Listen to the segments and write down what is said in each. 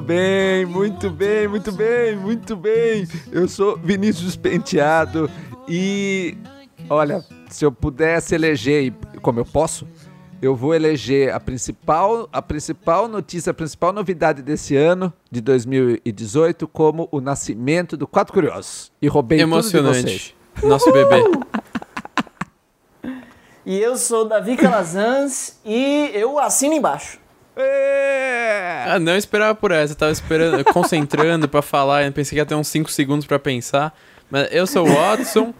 Muito bem, muito bem, muito bem, muito bem. Eu sou Vinícius Penteado e olha, se eu pudesse eleger, como eu posso, eu vou eleger a principal, a principal notícia, a principal novidade desse ano, de 2018, como o nascimento do Quatro Curiosos. E roubei Emocionante. tudo de vocês. Nosso bebê. E eu sou Davi Calazans e eu assino embaixo. É. Ah, não esperava por essa. Eu tava esperando, concentrando para falar. Eu pensei que ia ter uns 5 segundos para pensar. Mas eu sou o Watson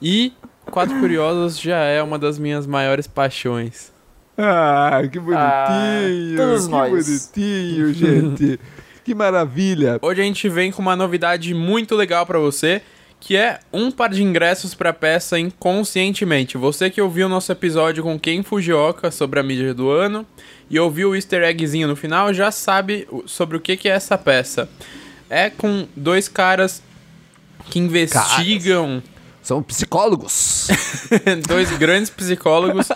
e Quatro Curiosos já é uma das minhas maiores paixões. Ah, que bonitinho! Ah, todos que nós. bonitinho, gente! que maravilha! Hoje a gente vem com uma novidade muito legal para você que é um par de ingressos para a peça Inconscientemente. Você que ouviu o nosso episódio com Ken Fujioka sobre a mídia do ano e ouviu o easter eggzinho no final, já sabe sobre o que, é essa peça. É com dois caras que investigam... Caras. São psicólogos. dois grandes psicólogos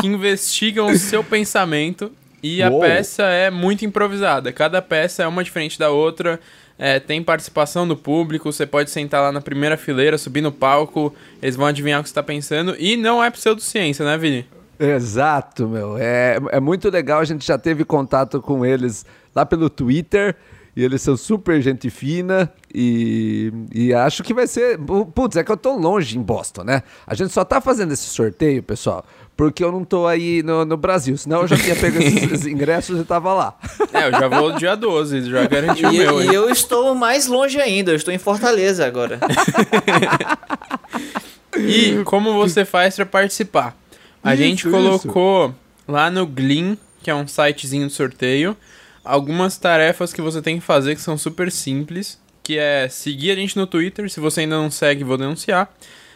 que investigam o seu pensamento e Uou. a peça é muito improvisada. Cada peça é uma diferente da outra. É, tem participação do público, você pode sentar lá na primeira fileira, subir no palco, eles vão adivinhar o que você está pensando. E não é pseudociência, né, Vini? Exato, meu. É, é muito legal, a gente já teve contato com eles lá pelo Twitter. E eles são super gente fina e, e acho que vai ser. Putz, é que eu tô longe em Boston, né? A gente só tá fazendo esse sorteio, pessoal, porque eu não tô aí no, no Brasil. Senão eu já tinha pego esses ingressos e tava lá. É, eu já vou dia 12, já garanti o meu. E eu estou mais longe ainda, eu estou em Fortaleza agora. e como você faz para participar? A isso, gente colocou isso. lá no Gleam, que é um sitezinho de sorteio algumas tarefas que você tem que fazer que são super simples, que é seguir a gente no Twitter, se você ainda não segue, vou denunciar.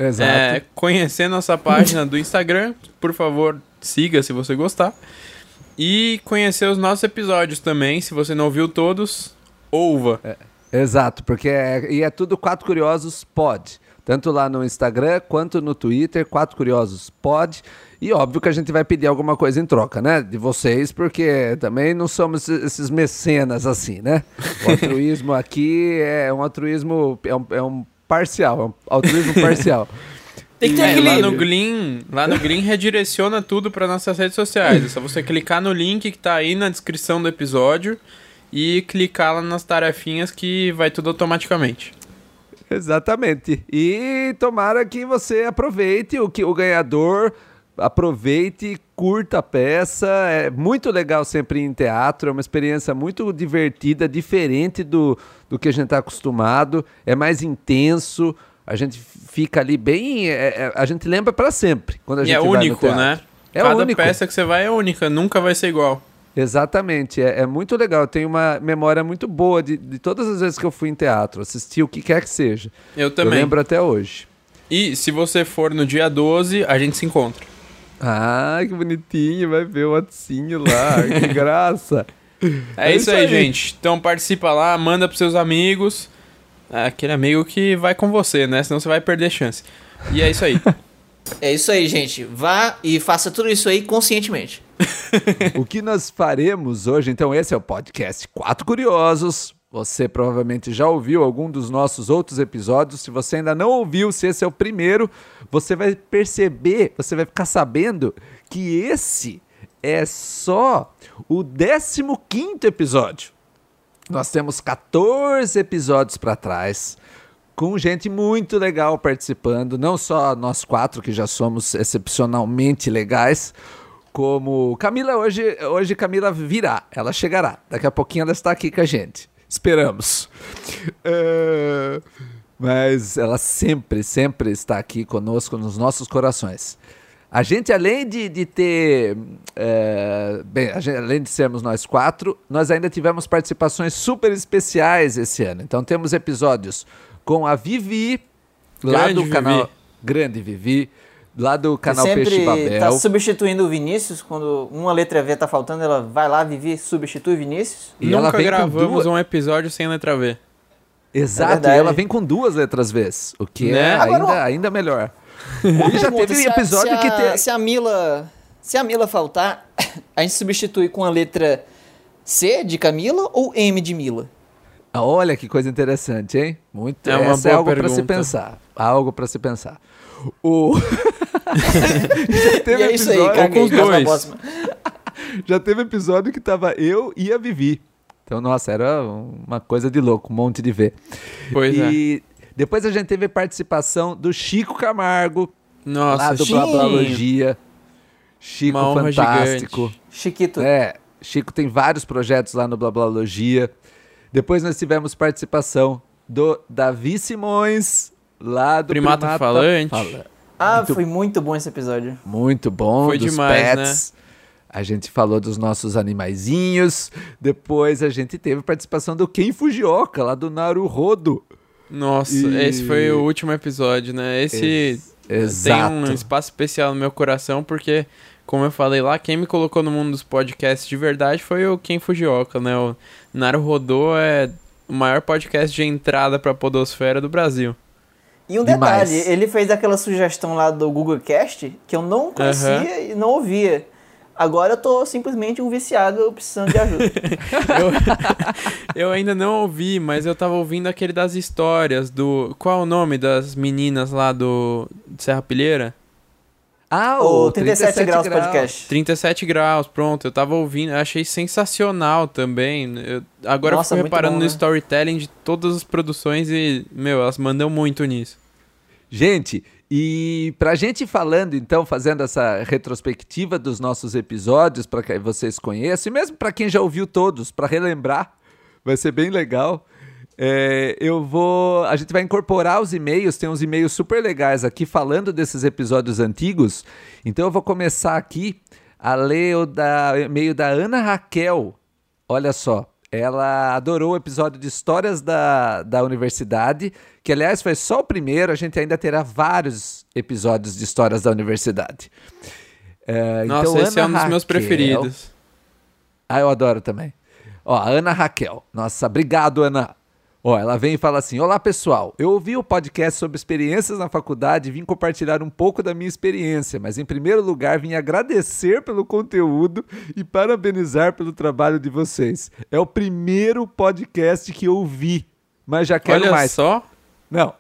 Exato. É, conhecer nossa página do Instagram, por favor, siga se você gostar. E conhecer os nossos episódios também, se você não ouviu todos, ouva. É, exato, porque é, e é tudo Quatro Curiosos Pod. Tanto lá no Instagram quanto no Twitter, Quatro Curiosos Pod. E óbvio que a gente vai pedir alguma coisa em troca, né? De vocês, porque também não somos esses mecenas assim, né? O altruísmo aqui é um altruísmo, é um, é um parcial, é um altruísmo parcial. Tem que ter é, lá no Gleam, lá no Gleam redireciona tudo para nossas redes sociais. É só você clicar no link que tá aí na descrição do episódio e clicar lá nas tarefinhas que vai tudo automaticamente. Exatamente. E tomara que você aproveite o que o ganhador aproveite, curta a peça. É muito legal sempre ir em teatro, é uma experiência muito divertida, diferente do, do que a gente está acostumado, é mais intenso. A gente fica ali bem. É, é, a gente lembra para sempre quando a gente e é único, né? É Cada único. peça que você vai é única, nunca vai ser igual. Exatamente, é, é muito legal. Eu tenho uma memória muito boa de, de todas as vezes que eu fui em teatro, assisti o que quer que seja. Eu também. Eu lembro até hoje. E se você for no dia 12, a gente se encontra. Ah, que bonitinho, vai ver o Watsinho lá, que graça. É, é isso, aí, aí, gente. Então participa lá, manda pros seus amigos. É aquele amigo que vai com você, né? Senão você vai perder chance. E é isso aí. é isso aí, gente. Vá e faça tudo isso aí conscientemente. o que nós faremos hoje, então, esse é o podcast Quatro Curiosos. Você provavelmente já ouviu algum dos nossos outros episódios. Se você ainda não ouviu, se esse é o primeiro, você vai perceber, você vai ficar sabendo que esse é só o 15 episódio. Nós temos 14 episódios para trás, com gente muito legal participando, não só nós quatro que já somos excepcionalmente legais, como Camila hoje, hoje Camila virá, ela chegará. Daqui a pouquinho ela está aqui com a gente. Esperamos. É, mas ela sempre, sempre está aqui conosco nos nossos corações. A gente, além de, de ter. É, bem, gente, além de sermos nós quatro, nós ainda tivemos participações super especiais esse ano. Então temos episódios com a Vivi, lá Grande do Vivi. canal Grande Vivi lá do canal Você Peixe Babel. tá substituindo o Vinícius, quando uma letra V tá faltando, ela vai lá, Vivi, substitui o Vinícius. E Nunca gravamos duas... um episódio sem letra V. Exato, é e ela vem com duas letras V, o que né? é Agora, ainda, ainda melhor. e já teve se episódio a, se que... Te... Se a Mila... Se a Mila faltar, a gente substitui com a letra C de Camila ou M de Mila? Ah, Olha que coisa interessante, hein? Muito. É uma Essa é boa algo para se pensar. Algo para se pensar. O já E teve é isso aí, episódio- caguei. com os dois. próxima. já teve episódio que tava eu e a Vivi. Então, nossa, era uma coisa de louco, um monte de ver. Pois é. e depois a gente teve participação do Chico Camargo, Nossa, lá do Chico. Blablalogia. Chico fantástico. gigante. Chiquito. É, Chico tem vários projetos lá no Blablalogia. Depois nós tivemos participação do Davi Simões, lá do Primata Falante. Fala- Ah, Muito- foi muito bom esse episódio. Muito bom, Foi dos demais, né? A gente falou dos nossos animaizinhos. Depois a gente teve participação do Ken Fujioka, lá do Naruhodo. Nossa, E- esse foi o último episódio, né? Esse Ex- tem Exato. um espaço especial no meu coração, porque, como eu falei lá, quem me colocou no mundo dos podcasts de verdade foi o Ken Fujioka, né? O Naruhodô é o maior podcast de entrada pra podosfera do Brasil. E um Demais. detalhe, ele fez aquela sugestão lá do Google Cast que eu não conhecia Aham. e não ouvia. Agora eu tô simplesmente um viciado precisando de ajuda. Eu ainda não ouvi, mas eu tava ouvindo aquele das histórias do... Qual é o nome das meninas lá do Serra Pilheira? Ah, o 37, graus, podcast. 37 graus, pronto. Eu tava ouvindo, eu achei sensacional também. Eu- agora Nossa, eu fui muito reparando bom, no né? storytelling de todas as produções e, meu, elas mandam muito nisso. Gente, e pra gente ir falando, então, fazendo essa retrospectiva dos nossos episódios, para que vocês conheçam, e mesmo para quem já ouviu todos, para relembrar, vai ser bem legal. É, eu vou. A gente vai incorporar os e-mails, tem uns e-mails super legais aqui falando desses episódios antigos. Então eu vou começar aqui a ler o da- e-mail da Ana Raquel. Olha só, ela adorou o episódio de Histórias da, da Universidade, que aliás foi só o primeiro, a gente ainda terá vários episódios de Histórias da Universidade. É, Nossa, então, esse é um Ana dos meus Raquel- preferidos. ah, eu adoro também. Ó, Ana Raquel. Nossa, obrigado, Ana. Ó, ela vem e fala assim: Olá, pessoal. Eu ouvi o podcast sobre experiências na faculdade e vim compartilhar um pouco da minha experiência, mas em primeiro lugar vim agradecer pelo conteúdo e parabenizar pelo trabalho de vocês. É o primeiro podcast que eu ouvi, mas já quero Olha mais. só. Não.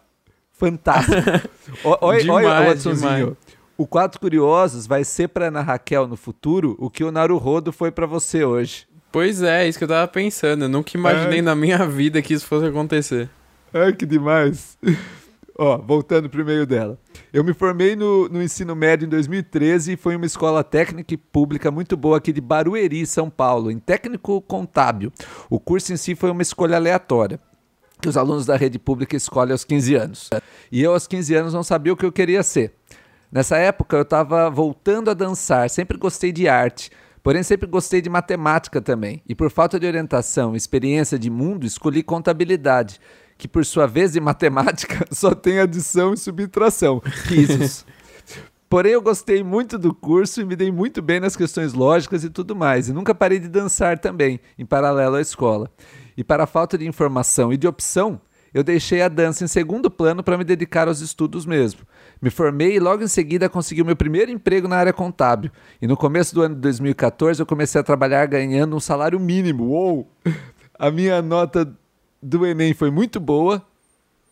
Fantástico. Olha, olha, Watsonzinho. O Quatro Curiosos vai ser pra Ana Raquel no futuro o que o Naruhodo foi pra você hoje. Pois é, isso que eu tava pensando. Eu nunca imaginei É. na minha vida que isso fosse acontecer. Ai, que demais. Ó, voltando pro e-mail dela. Eu me formei no, no ensino médio em 2013 e foi uma escola técnica e pública muito boa aqui de Barueri, São Paulo, em técnico contábil. O curso em si foi uma escolha aleatória, que os alunos da rede pública escolhem aos 15 anos. E eu, aos 15 anos, não sabia o que eu queria ser. Nessa época, eu estava voltando a dançar, sempre gostei de arte, porém sempre gostei de matemática também. E por falta de orientação e experiência de mundo, escolhi contabilidade, que por sua vez em matemática só tem adição e subtração. Risos. Porém, eu gostei muito do curso e me dei muito bem nas questões lógicas e tudo mais. E nunca parei de dançar também, em paralelo à escola. E para falta de informação e de opção, eu deixei a dança em segundo plano para me dedicar aos estudos mesmo. Me formei e logo em seguida consegui o meu primeiro emprego na área contábil. E no começo do ano de 2014 eu comecei a trabalhar ganhando um salário mínimo. Uou! A minha nota do Enem foi muito boa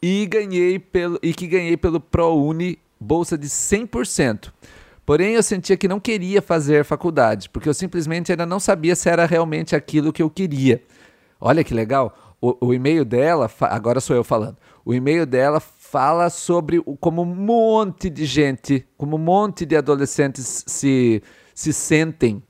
e ganhei pelo e que ganhei pelo ProUni bolsa de 100%. Porém, eu sentia que não queria fazer faculdade, porque eu simplesmente ainda não sabia se era realmente aquilo que eu queria. Olha que legal. O, o e-mail dela, agora sou eu falando. O e-mail dela fala sobre como um monte de gente, como um monte de adolescentes se, se sentem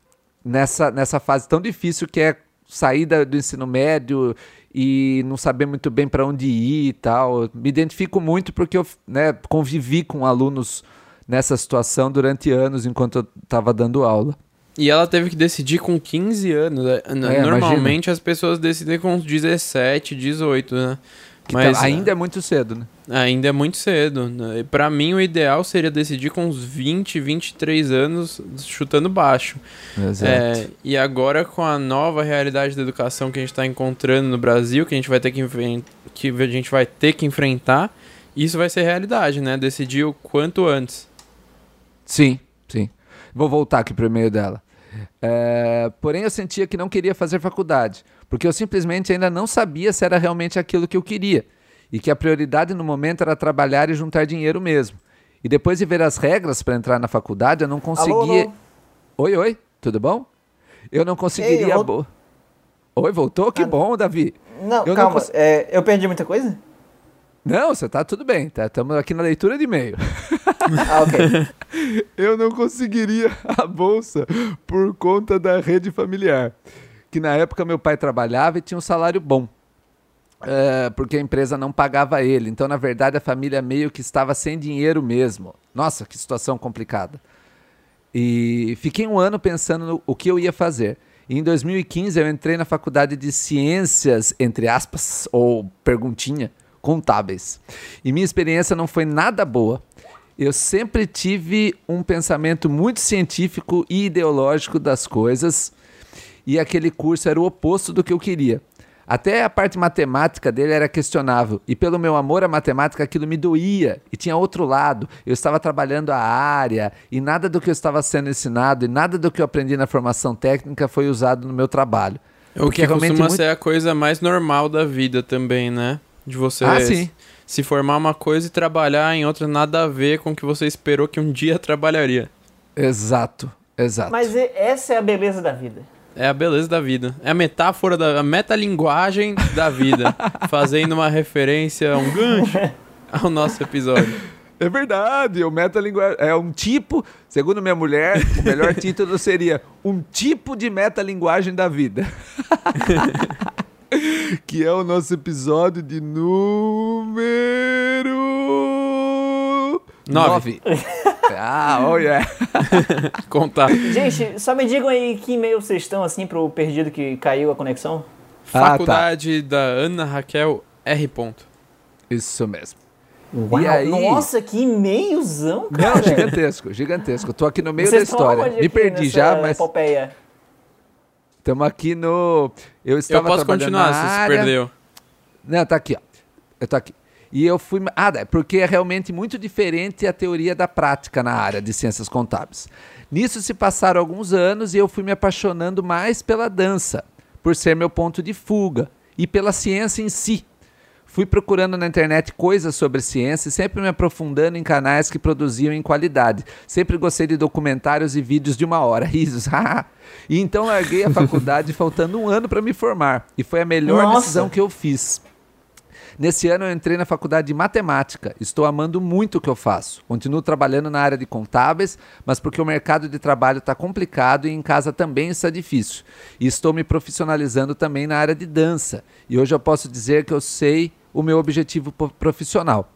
nessa, nessa fase tão difícil que é sair do ensino médio e não saber muito bem para onde ir e tal. Me identifico muito porque eu né, convivi com alunos nessa situação durante anos enquanto eu estava dando aula. E ela teve que decidir com 15 anos. né? É, Normalmente as pessoas decidem com uns 17, 18, né? Que Mas tá- ainda é muito cedo, né? ainda é muito cedo. Né? Pra mim, o ideal seria decidir com uns 20, 23 anos, chutando baixo. É, e agora, com a nova realidade da educação que a gente está encontrando no Brasil, que a gente vai ter que, que a gente vai ter que enfrentar, isso vai ser realidade, né? Decidir o quanto antes. Sim, sim. Vou voltar aqui pro e-mail dela. É, porém, eu sentia que não queria fazer faculdade, porque eu simplesmente ainda não sabia se era realmente aquilo que eu queria, e que a prioridade no momento era trabalhar e juntar dinheiro mesmo. E depois de ver as regras para entrar na faculdade, eu não conseguia. Alô, alô. Oi, oi, tudo bom? Eu não conseguiria. Ei, eu Oi, voltou? Que Ah, bom, Davi. Não, Eu não calma, cons- é, eu perdi muita coisa? Não, você tá tudo bem, tá? Estamos aqui na leitura de e-mail. Ah, ok. Eu não conseguiria a bolsa por conta da rede familiar. Que na época meu pai trabalhava e tinha um salário bom. É, porque a empresa não pagava ele. Então, na verdade, a família meio que estava sem dinheiro mesmo. Nossa, que situação complicada. E fiquei um ano pensando no o que eu ia fazer. E em 2015 eu entrei na faculdade de ciências, entre aspas, ou perguntinha, contábeis. E minha experiência não foi nada boa. Eu sempre tive um pensamento muito científico e ideológico das coisas, e aquele curso era o oposto do que eu queria. Até a parte matemática dele era questionável, e pelo meu amor à matemática aquilo me doía, e tinha outro lado. Eu estava trabalhando a área, e nada do que eu estava sendo ensinado, e nada do que eu aprendi na formação técnica foi usado no meu trabalho. O Porque que costuma muito- ser a coisa mais normal da vida também, né? De você Ah, sim. se formar uma coisa e trabalhar em outra nada a ver com o que você esperou que um dia trabalharia. Exato, exato. Mas essa é a beleza da vida. É a beleza da vida. É a metáfora da a metalinguagem da vida. fazendo uma referência, um gancho ao nosso episódio. É verdade, o metalinguagem é um tipo, segundo minha mulher, o melhor título seria um tipo de metalinguagem da vida. que é o nosso episódio de número Nove. Ah, oh yeah. Contar. Gente, só me digam aí que e-mail vocês estão, assim, pro perdido que caiu a conexão. Ah, tá. Faculdade da Ana Raquel R. Ponto. Isso mesmo. Uau, E aí? Nossa, que e-mailzão, Não, cara. gigantesco, gigantesco. Tô aqui no meio Vocês da história. Me perdi já, mas Epopeia? estamos aqui no. Eu Eu estava posso trabalhando continuar na se se área. perdeu. Não, tá aqui, ó. Eu tô aqui. E eu fui. Ah, é porque é realmente muito diferente a teoria da prática na área de ciências contábeis. Nisso se passaram alguns anos e eu fui me apaixonando mais pela dança, por ser meu ponto de fuga, e pela ciência em si. Fui procurando na internet coisas sobre ciência e sempre me aprofundando em canais que produziam em qualidade. Sempre gostei de documentários e vídeos de uma hora. Risos. e então larguei a faculdade faltando um ano para me formar. E foi a melhor Nossa. decisão que eu fiz. Nesse ano eu entrei na faculdade de matemática. Estou amando muito o que eu faço. Continuo trabalhando na área de contábeis, mas porque o mercado de trabalho está complicado e em casa também está difícil. E estou me profissionalizando também na área de dança. E hoje eu posso dizer que eu sei o meu objetivo profissional.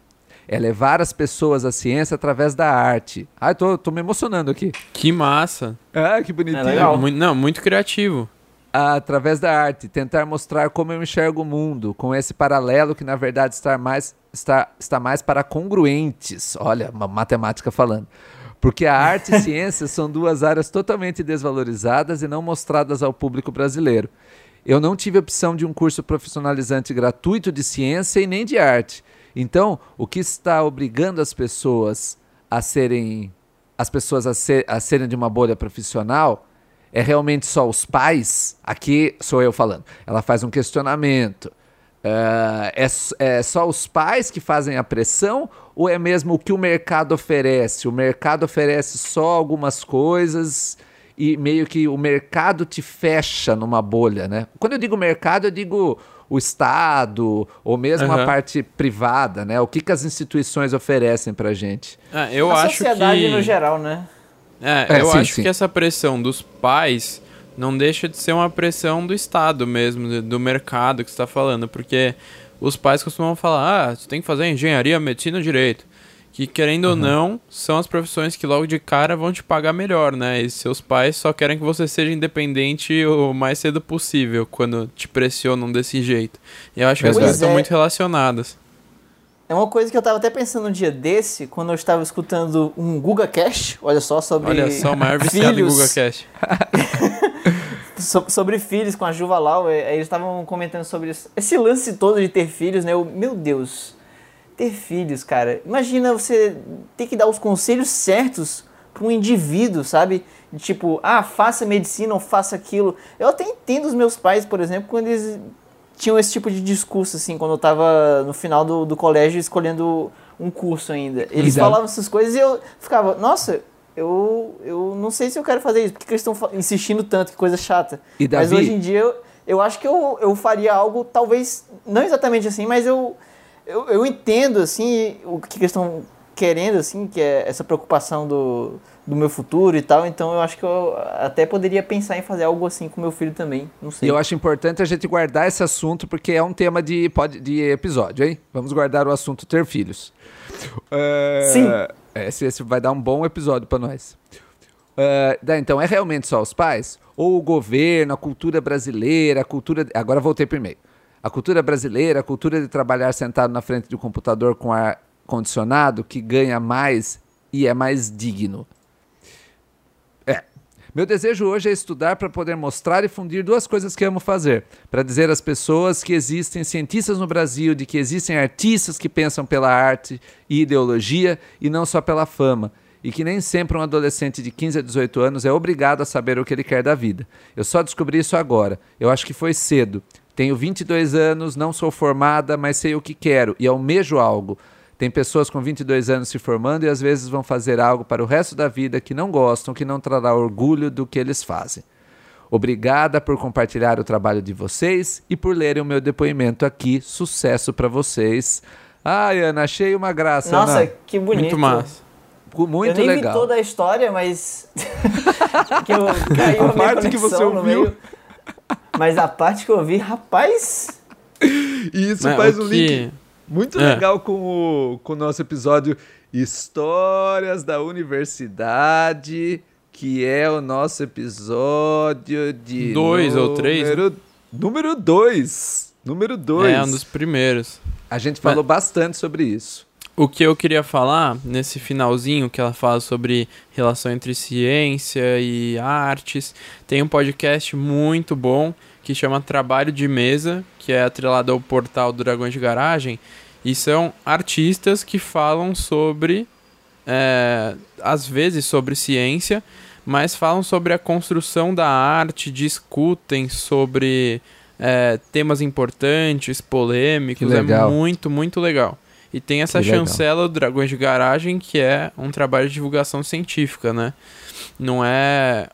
É levar as pessoas à ciência através da arte. Ai, tô, tô me emocionando aqui. Que massa. Ah, que bonitinho. É não, muito criativo. Através da arte, tentar mostrar como eu enxergo o mundo, com esse paralelo que na verdade está mais, está, está mais para congruentes. Olha, uma matemática falando. Porque a arte e ciência são duas áreas totalmente desvalorizadas e não mostradas ao público brasileiro. Eu não tive opção de um curso profissionalizante gratuito de ciência e nem de arte. Então, o que está obrigando as pessoas a serem as pessoas a, ser- a serem de uma bolha profissional é realmente só os pais? Aqui sou eu falando. Ela faz um questionamento. Ah, é, s- é só os pais que fazem a pressão ou é mesmo o que o mercado oferece? O mercado oferece só algumas coisas e meio que o mercado te fecha numa bolha, né? Quando eu digo mercado, eu digo o Estado ou mesmo a Aham. parte privada, né? O que, que as instituições oferecem pra gente? Ah, eu a acho sociedade que. no geral, né? É, É, eu sim, acho sim. que essa pressão dos pais não deixa de ser uma pressão do Estado mesmo, do- do mercado que você está falando, porque os pais costumam falar, ah, você tem que fazer engenharia, medicina, direito. Que querendo ou não, são as profissões que logo de cara vão te pagar melhor, né? E seus pais só querem que você seja independente o mais cedo possível quando te pressionam desse jeito. E eu acho que as coisas estão é. muito relacionadas. É uma coisa que eu tava até pensando um dia desse, quando eu estava escutando um Guga Cash, olha só, sobre Olha só, o maior viciado em filhos, GugaCast. so- sobre filhos com a Juva Lau, eh, eles estavam comentando sobre isso- esse lance todo de ter filhos, né? Eu, meu Deus, ter filhos, cara. Imagina você ter que dar os conselhos certos para um indivíduo, sabe? Tipo, ah, faça medicina ou faça aquilo. Eu até entendo os meus pais, por exemplo, quando eles tinham esse tipo de discurso, assim, quando eu tava no final do, do colégio escolhendo um curso ainda. Eles Exato. falavam essas coisas e eu ficava, nossa, eu, eu não sei se eu quero fazer isso, porque eles estão insistindo tanto, que coisa chata. E Mas Davi? hoje em dia eu, eu acho que eu, eu faria algo, talvez, não exatamente assim, mas eu, eu, eu entendo, assim, o que eles estão querendo, assim, que é essa preocupação do, do meu futuro e tal, então eu acho que eu até poderia pensar em fazer algo assim com meu filho também, não E sei. eu acho importante a gente guardar esse assunto, porque é um tema de, pod- de episódio, hein? Vamos guardar o assunto ter filhos. É, Sim. Esse, esse vai dar um bom episódio pra nós. É, daí, então, é realmente só os pais? Ou o governo, a cultura brasileira, a cultura. Agora voltei pro e-mail. A cultura brasileira, a cultura de trabalhar sentado na frente de um computador com ar condicionado que ganha mais e é mais digno. É. Meu desejo hoje é estudar para poder mostrar e fundir duas coisas que amo fazer. Para dizer às pessoas que existem cientistas no Brasil, de que existem artistas que pensam pela arte e ideologia e não só pela fama. E que nem sempre um adolescente de 15 a 18 anos é obrigado a saber o que ele quer da vida. Eu só descobri isso agora. Eu acho que foi cedo. Tenho 22 anos, não sou formada, mas sei o que quero e almejo algo. Tem pessoas com 22 anos se formando e às vezes vão fazer algo para o resto da vida que não gostam, que não trará orgulho do que eles fazem. Obrigada por compartilhar o trabalho de vocês e por lerem o meu depoimento aqui. Sucesso para vocês. Ai, Ana, achei uma graça, Nossa, Ana. que bonito. Muito massa. Muito eu nem legal. vi toda a história, mas. que eu caiu A parte que você ouviu. Mas a parte que eu vi, rapaz. E isso Mas faz o um que- link muito É. legal com o, com o nosso episódio Histórias da Universidade, que é o nosso episódio de. Dois ou três, né? número- 2. Número 2. É um dos primeiros. A gente falou bastante sobre isso. O que eu queria falar nesse finalzinho que ela fala sobre relação entre ciência e artes, tem um podcast muito bom que chama Trabalho de Mesa, que é atrelado ao portal do Dragões de Garagem, e são artistas que falam sobre, é, às vezes sobre ciência, mas falam sobre a construção da arte, discutem sobre é, temas importantes, polêmicos, é legal. muito, muito legal. E tem essa Que legal. chancela do Dragões de Garagem, que é um trabalho de divulgação científica, né? Não é.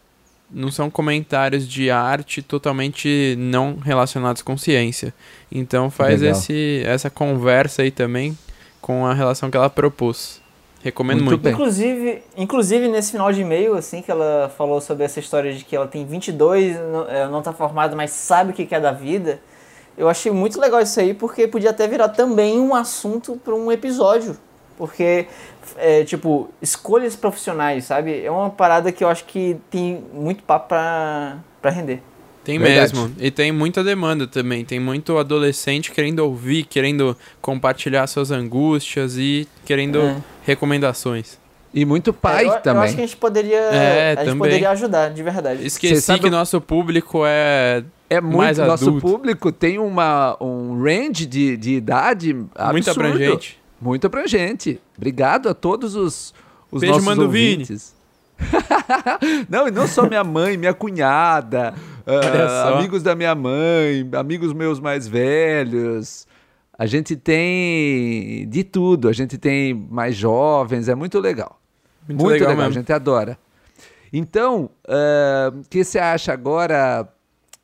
Não são comentários de arte totalmente não relacionados com ciência. Então faz Legal. esse, essa conversa aí também com a relação que ela propôs. Recomendo Muito muito. bem. Inclusive, inclusive, nesse final de e-mail, assim, que ela falou sobre essa história de que ela tem 22, não, é, não tá formada, mas sabe o que que é da vida. Eu achei muito legal isso aí, porque podia até virar também um assunto para um episódio. Porque, é, tipo, escolhas profissionais, sabe? É uma parada que eu acho que tem muito papo pra, pra render. Tem Verdade. mesmo. E tem muita demanda também. Tem muito adolescente querendo ouvir, querendo compartilhar suas angústias e querendo É. recomendações. E muito pai É, eu, também. Eu acho que a gente poderia, É, a gente também. poderia ajudar, de verdade. Esqueci sabe que nosso público é É muito. mais Nosso adulto. público tem uma, um range de, de idade absurdo. muito abrangente. Muito abrangente. Obrigado a todos os, os Beijo, nossos Mando ouvintes. não, e não só minha mãe, minha cunhada, só. amigos da minha mãe, amigos meus mais velhos. A gente tem de tudo. A gente tem mais jovens, é muito legal. Muito, legal, a mesmo. gente adora. Então, ah, o que você acha agora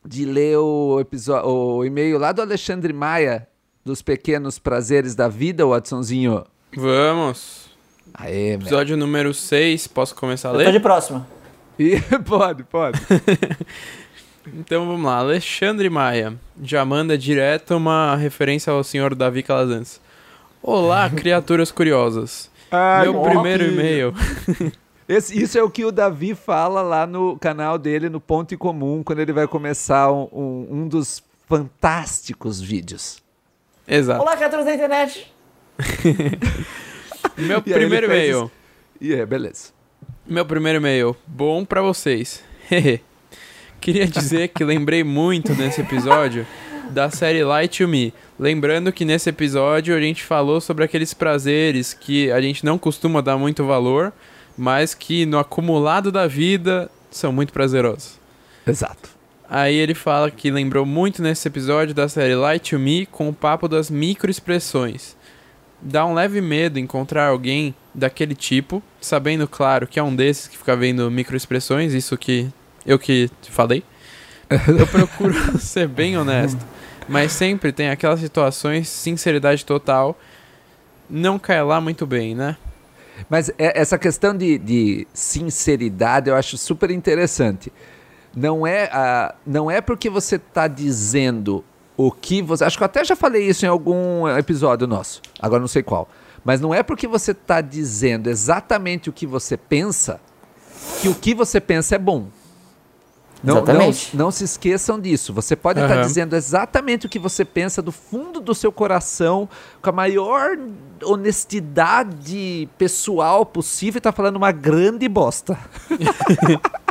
de ler o, o e-mail lá do Alexandre Maia, dos Pequenos Prazeres da Vida, Watsonzinho? Vamos. Aê, meu. Episódio número 6. Posso começar a Eu tô ler? de próxima. E- pode, pode. Então vamos lá. Alexandre Maia já manda direto uma referência ao senhor Davi Calazans. Olá, criaturas curiosas. Ai, Meu primeiro e-mail. Esse- isso é o que o Davi fala lá no canal dele, no Ponto em Comum, quando ele vai começar um, um- um dos fantásticos vídeos. Exato. Olá, criaturas da internet! Meu E primeiro e-mail. E é, beleza. Meu primeiro e-mail. Bom pra vocês. Queria dizer que lembrei muito nesse episódio da série Light to Me. Lembrando que nesse episódio a gente falou sobre aqueles prazeres que a gente não costuma dar muito valor, mas que no acumulado da vida são muito prazerosos. Exato. Aí ele fala que lembrou muito nesse episódio da série Light to Me com o papo das microexpressões. Dá um leve medo encontrar alguém daquele tipo, sabendo, claro, que é um desses que fica vendo microexpressões, isso que eu que falei. Eu procuro ser bem honesto, mas sempre tem aquelas situações, sinceridade total, não cai lá muito bem, né? Mas é- essa questão de, de sinceridade eu acho super interessante. Não é, não é porque você está dizendo o que você. Acho que eu até já falei isso em algum episódio nosso, agora não sei qual. Mas não é porque você está dizendo exatamente o que você pensa que o que você pensa é bom. Não, Exatamente. Não, não se esqueçam disso. Você pode estar Aham. dizendo exatamente o que você pensa do fundo do seu coração, com a maior honestidade pessoal possível e tá falando uma grande bosta.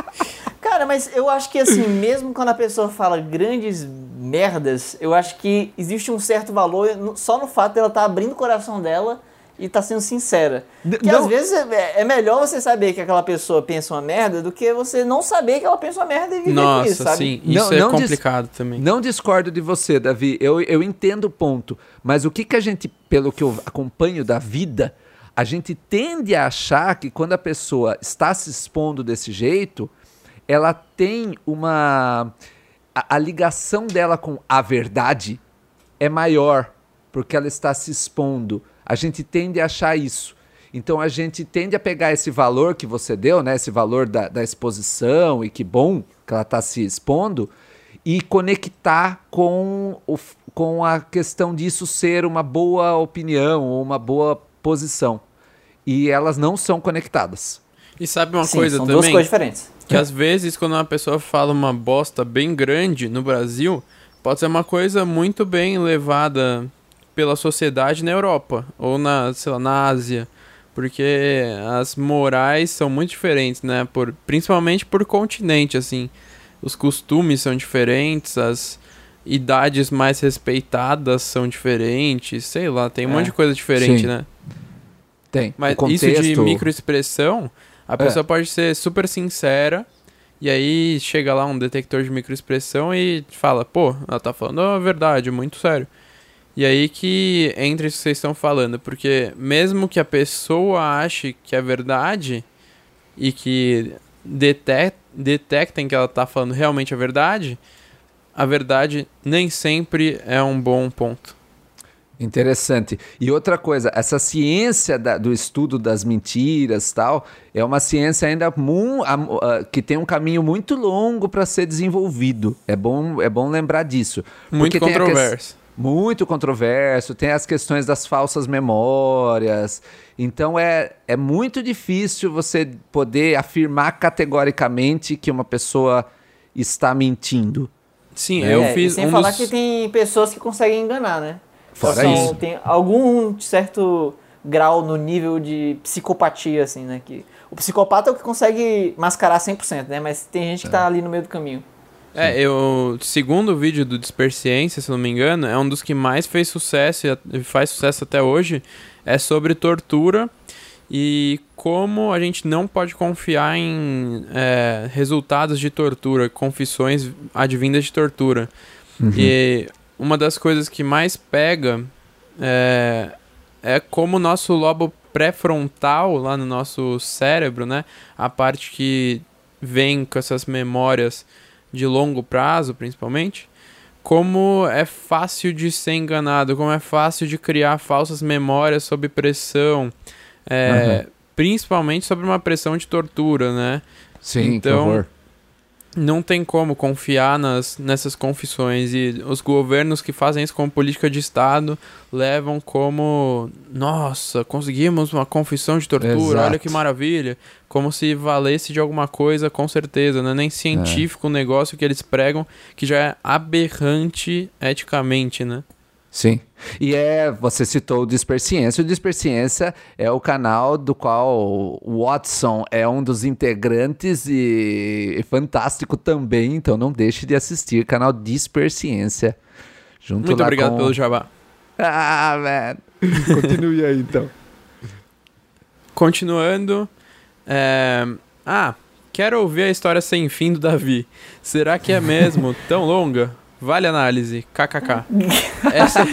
Cara, mas eu acho que assim, mesmo quando a pessoa fala grandes merdas, eu acho que existe um certo valor só no fato dela estar abrindo o coração dela e tá sendo sincera. Porque não- às vezes é, é melhor você saber que aquela pessoa pensa uma merda do que você não saber que ela pensa uma merda e viver com Nossa, isso, sabe? sim, Não- isso é não complicado também. Não discordo de você, Davi. Eu, eu entendo o ponto. Mas o que, que a gente, pelo que eu acompanho da vida, a gente tende a achar que quando a pessoa está se expondo desse jeito, ela tem uma. A, a ligação dela com a verdade é maior, porque ela está se expondo. A gente tende a achar isso. Então a gente tende a pegar esse valor que você deu, né? Esse valor da, da exposição, e que bom que ela está se expondo, e conectar com, o, com a questão disso ser uma boa opinião ou uma boa posição. E elas não são conectadas. E sabe uma Sim, coisa são duas também? coisas diferentes. Que às vezes, quando uma pessoa fala uma bosta bem grande no Brasil, pode ser uma coisa muito bem levada pela sociedade na Europa ou na, sei lá, na Ásia. Porque as morais são muito diferentes, né? Por, principalmente por continente, assim. Os costumes são diferentes, as idades mais respeitadas são diferentes, sei lá, tem um É, monte de coisa diferente, sim. né? Tem. Mas o isso de contexto- microexpressão, a É. pessoa pode ser super sincera e aí chega lá um detector de microexpressão e fala, pô, ela tá falando a verdade, muito sério. E aí que entra isso que vocês estão falando, porque mesmo que a pessoa ache que é verdade e que detec detectem que ela tá falando realmente a verdade, a verdade nem sempre é um bom ponto. Interessante. E outra coisa, essa ciência da- do estudo das mentiras tal, é uma ciência ainda mu- am- ah, que tem um caminho muito longo para ser desenvolvido. É bom, é bom lembrar disso. Muito Porque tem a ques- controverso. Muito controverso, tem as questões das falsas memórias. Então é, é muito difícil você poder afirmar categoricamente que uma pessoa está mentindo. Sim, É, eu É, fiz sem um falar dos... que tem pessoas que conseguem enganar, né? Fora São- isso. Tem algum certo grau no nível de psicopatia, assim, né? Que o psicopata é o que consegue mascarar 100%, né? Mas tem gente que tá ali no meio do caminho. É, eu. Segundo o vídeo do Disperciência, se não me engano, é um dos que mais fez sucesso e faz sucesso até hoje. É sobre tortura e como a gente não pode confiar em é, resultados de tortura, confissões advindas de tortura. E uma das coisas que mais pega é, é como o nosso lobo pré-frontal, lá no nosso cérebro, né? A parte que vem com essas memórias de longo prazo, principalmente, como é fácil de ser enganado, como é fácil de criar falsas memórias sob pressão, é, principalmente sobre uma pressão de tortura, né? Sim, Então, Não tem como confiar nas, nessas confissões e os governos que fazem isso como política de Estado levam como, nossa, conseguimos uma confissão de tortura, Exato. olha que maravilha, como se valesse de alguma coisa, com certeza, não é nem científico o negócio que eles pregam, que já é aberrante eticamente, né? Sim. E é, você citou o Disperciência. O Disperciência é o canal do qual o Watson é um dos integrantes e, e fantástico também, então não deixe de assistir canal Disperciência. Junto Muito lá obrigado com... pelo jabá. Ah, man. Continue aí então. Continuando, É... Ah, quero ouvir a história sem fim do Davi. Será que é mesmo tão longa? Vale análise. KKK. Essa,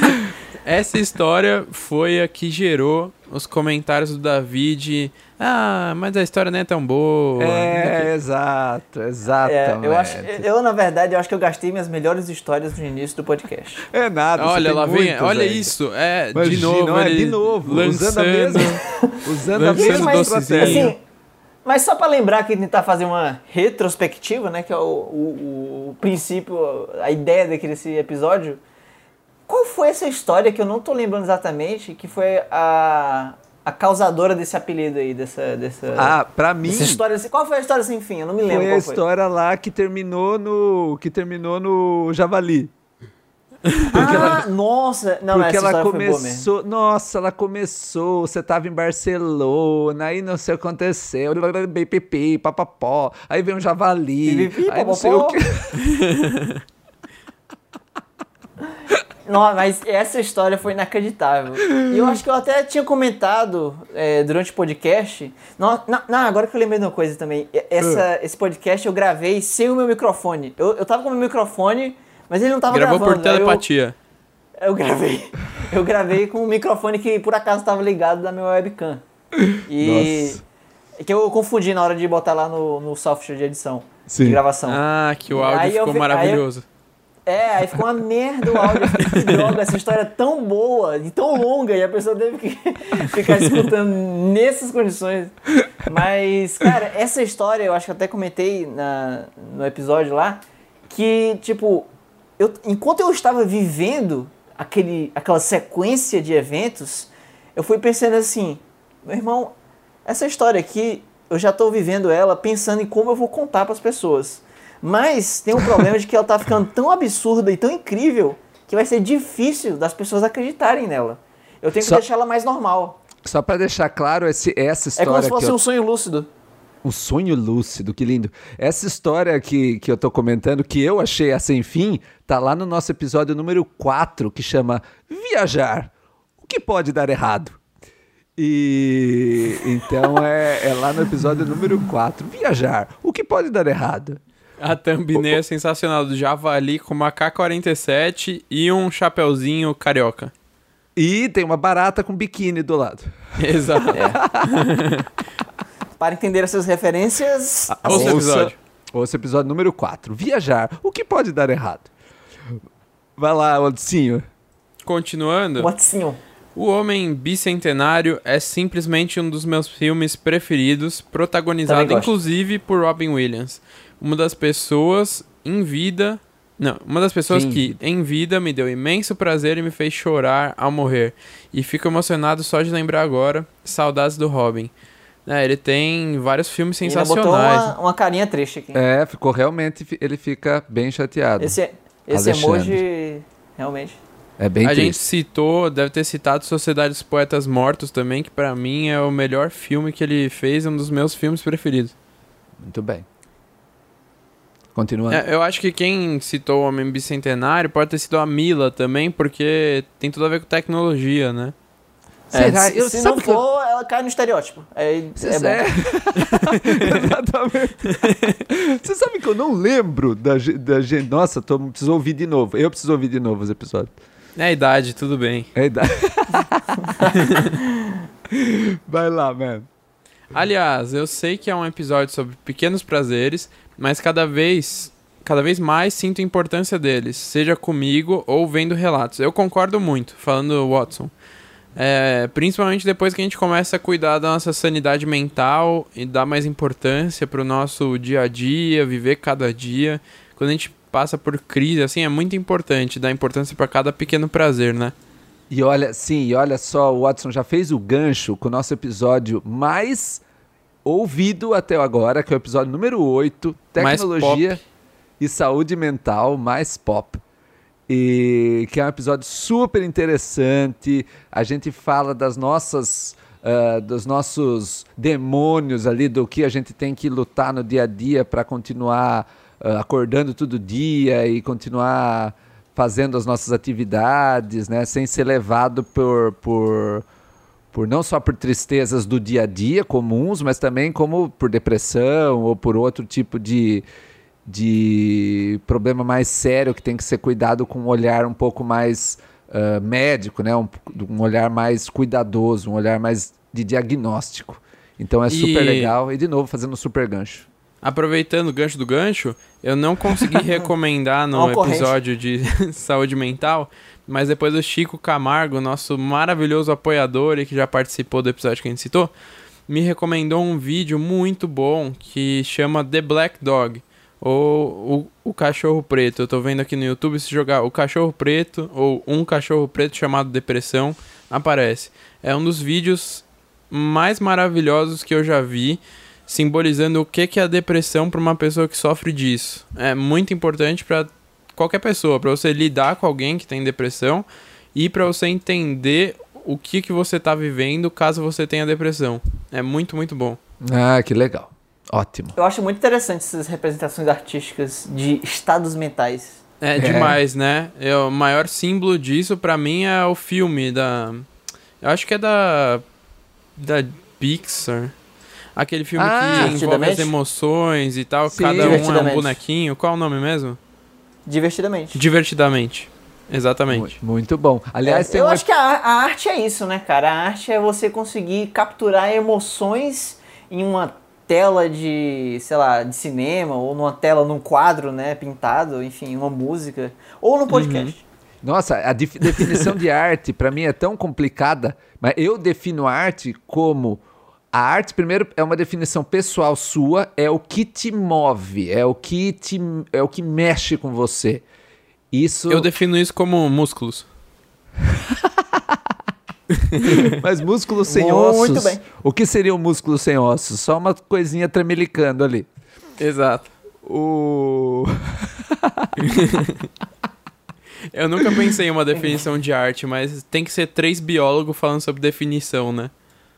essa história foi a que gerou os comentários do Davi de ah, mas a história não é tão boa. É, exato, exatamente. É, eu, acho, eu, na verdade, eu acho que eu gastei minhas melhores histórias no início do podcast. É nada. Olha, lá vem, olha isso. É, Imagina, de novo, é, de novo, lançando, usando a mesma, usando a mesma estratégia. Assim, mas só para lembrar que tentar fazer uma retrospectiva, né, que é o, o, o princípio, a ideia daquele episódio, qual foi essa história que eu não tô lembrando exatamente, que foi a, a causadora desse apelido aí, dessa. dessa ah, pra mim. História, qual foi a história sem fim? Eu não me lembro. Foi a história lá que terminou no. que terminou no Javali. Ah, ela, nossa! Não, porque ela começou. Nossa, ela começou. Você tava em Barcelona, aí não sei o que aconteceu. Pipi, papapó. Aí vem um javali. Aí não sei o que. Não, mas essa história foi inacreditável. E eu acho que eu até tinha comentado é, durante o podcast. Não, não, não, agora que eu lembrei de uma coisa também. Essa, uh. Esse podcast eu gravei sem o meu microfone. Eu, eu tava com o meu microfone, mas ele não tava Gravou gravando. Gravou por telepatia. Eu, eu, gravei. Eu gravei com um microfone que por acaso estava ligado da minha webcam. E. Nossa. Que eu confundi na hora de botar lá no, no software de edição. Sim. De gravação. Ah, que o áudio aí ficou eu, maravilhoso. É, aí ficou uma merda o áudio. que droga, essa história é tão boa e tão longa e a pessoa teve que ficar escutando nessas condições. Mas, cara, essa história eu acho que até comentei na, no episódio lá que, tipo, eu, enquanto eu estava vivendo aquele, aquela sequência de eventos, eu fui pensando assim: meu irmão, essa história aqui eu já estou vivendo ela pensando em como eu vou contar para as pessoas. Mas tem um problema de que ela tá ficando tão absurda e tão incrível que vai ser difícil das pessoas acreditarem nela. Eu tenho que Só... deixar ela mais normal. Só para deixar claro, esse, essa história. É como se fosse eu... um sonho lúcido. Um sonho lúcido, que lindo. Essa história que, que eu tô comentando, que eu achei a sem fim, tá lá no nosso episódio número 4, que chama Viajar. O que pode dar errado? E então é, é lá no episódio número 4. Viajar. O que pode dar errado? A thumbnail é sensacional, do javali com uma K-47 e um chapeuzinho carioca. E tem uma barata com biquíni do lado. Exato. É. Para entender essas referências... Ouça o episódio. Ouça episódio número 4. Viajar. O que pode dar errado? Vai lá, Odicinho. Continuando. Odicinho. O Homem Bicentenário é simplesmente um dos meus filmes preferidos, protagonizado inclusive por Robin Williams uma das pessoas em vida. Não, uma das pessoas Sim. que em vida me deu imenso prazer e me fez chorar ao morrer. E fico emocionado só de lembrar agora. Saudades do Robin. É, ele tem vários filmes sensacionais. Ele botou uma, uma carinha triste aqui. É, ficou realmente. Ele fica bem chateado. Esse, esse emoji, realmente. É bem A triste. gente citou, deve ter citado Sociedade dos Poetas Mortos também, que para mim é o melhor filme que ele fez, um dos meus filmes preferidos. Muito bem. Continuando. É, eu acho que quem citou o Homem Bicentenário pode ter sido a Mila também, porque tem tudo a ver com tecnologia, né? É, Será? Se, eu, se não for, eu... ela cai no estereótipo. É, é, é Exatamente. Você sabe que eu não lembro da, da gente. Nossa, tô, preciso ouvir de novo. Eu preciso ouvir de novo os episódios. É a idade, tudo bem. É a idade. Vai lá, mano. Aliás, eu sei que é um episódio sobre pequenos prazeres, mas cada vez cada vez mais sinto a importância deles, seja comigo ou vendo relatos. Eu concordo muito, falando Watson. É, principalmente depois que a gente começa a cuidar da nossa sanidade mental e dar mais importância para o nosso dia a dia, viver cada dia. Quando a gente passa por crise, assim, é muito importante dar importância para cada pequeno prazer, né? E olha, sim, e olha só, o Watson já fez o gancho com o nosso episódio mais ouvido até agora, que é o episódio número 8, Tecnologia e Saúde Mental mais Pop. E que é um episódio super interessante. A gente fala das nossas. Uh, dos nossos demônios ali, do que a gente tem que lutar no dia a dia para continuar uh, acordando todo dia e continuar fazendo as nossas atividades, né, sem ser levado por, por por não só por tristezas do dia a dia comuns, mas também como por depressão ou por outro tipo de, de problema mais sério que tem que ser cuidado com um olhar um pouco mais uh, médico, né? Um, um, olhar mais cuidadoso, um olhar mais de diagnóstico. Então é super e... legal. E de novo, fazendo super gancho. Aproveitando o gancho do gancho, eu não consegui recomendar no episódio de saúde mental, mas depois o Chico Camargo, nosso maravilhoso apoiador e que já participou do episódio que a gente citou, me recomendou um vídeo muito bom que chama The Black Dog, ou o, o cachorro preto. Eu tô vendo aqui no YouTube, se jogar o cachorro preto ou um cachorro preto chamado depressão, aparece. É um dos vídeos mais maravilhosos que eu já vi simbolizando o que, que é a depressão para uma pessoa que sofre disso. É muito importante para qualquer pessoa, para você lidar com alguém que tem depressão e para você entender o que, que você está vivendo caso você tenha depressão. É muito, muito bom. Ah, que legal. Ótimo. Eu acho muito interessante essas representações artísticas de estados mentais. É, é. demais, né? É, o maior símbolo disso para mim é o filme da. Eu acho que é da. Da Pixar. Aquele filme ah, que envolve as emoções e tal, Sim, cada um é um bonequinho. Qual é o nome mesmo? Divertidamente. Divertidamente. Exatamente. Muito bom. Aliás, é, eu acho que a, a, arte é isso, né, cara? A arte é você conseguir capturar emoções em uma tela de, sei lá, de cinema, ou numa tela, num quadro, né, pintado, enfim, uma música, ou no podcast. Uhum. Nossa, a definição de arte para mim é tão complicada, mas eu defino arte como a arte, primeiro, é uma definição pessoal sua, é o que te move, é o que te é o que mexe com você. Isso Eu defino isso como músculos. Mas músculo sem Muito ossos. Bem. O que seria um músculo sem ossos? Só uma coisinha tremelicando ali. Exato. O Eu nunca pensei em uma definição de arte, mas tem que ser três biólogos falando sobre definição, né?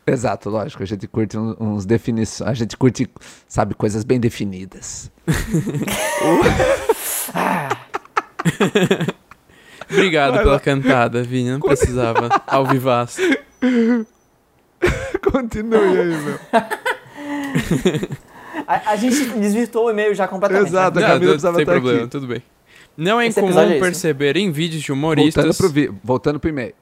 Exato, lógico. A gente curte uns definições. A gente curte, sabe, coisas bem definidas. Obrigado Vai pela lá. cantada, Vini. Não precisava. Ao vivaço. Continue aí, meu. a, a, gente desvirtuou o e-mail já completamente. Exato, a Camila precisava estar problema, aqui. tudo bem. Não é Esse incomum é perceber em vídeos de humoristas... Voltando pro, vi... Voltando pro e-mail.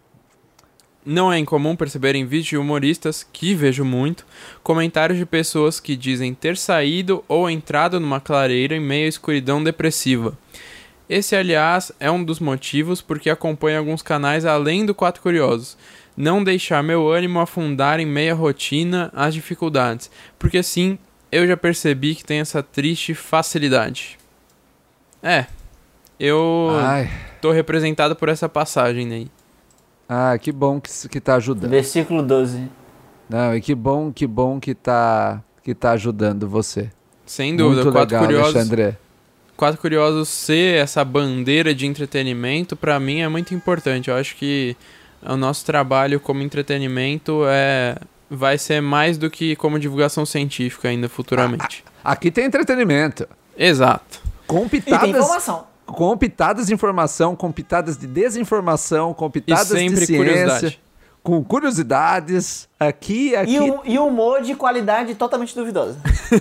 Não é incomum perceber em vídeos de humoristas, que vejo muito, comentários de pessoas que dizem ter saído ou entrado numa clareira em meio à escuridão depressiva. Esse, aliás, é um dos motivos porque acompanho alguns canais além do Quatro Curiosos. Não deixar meu ânimo afundar em meia rotina as dificuldades, porque sim, eu já percebi que tem essa triste facilidade. É, eu Ai. tô representado por essa passagem aí. Ah, que bom que, que tá ajudando. Versículo 12. Não, e que bom, que bom que tá, que tá ajudando você. Sem dúvida, Muito quatro legal, curiosos. Alexandre. Quatro Curiosos ser essa bandeira de entretenimento, para mim é muito importante. Eu acho que o nosso trabalho como entretenimento é vai ser mais do que como divulgação científica ainda futuramente. Aqui tem entretenimento. Exato. Com pitadas, e tem informação com pitadas de informação, com pitadas de desinformação, com pitadas de ciência, curiosidade. com curiosidades. Aqui, aqui. E, e humor de qualidade totalmente duvidosa.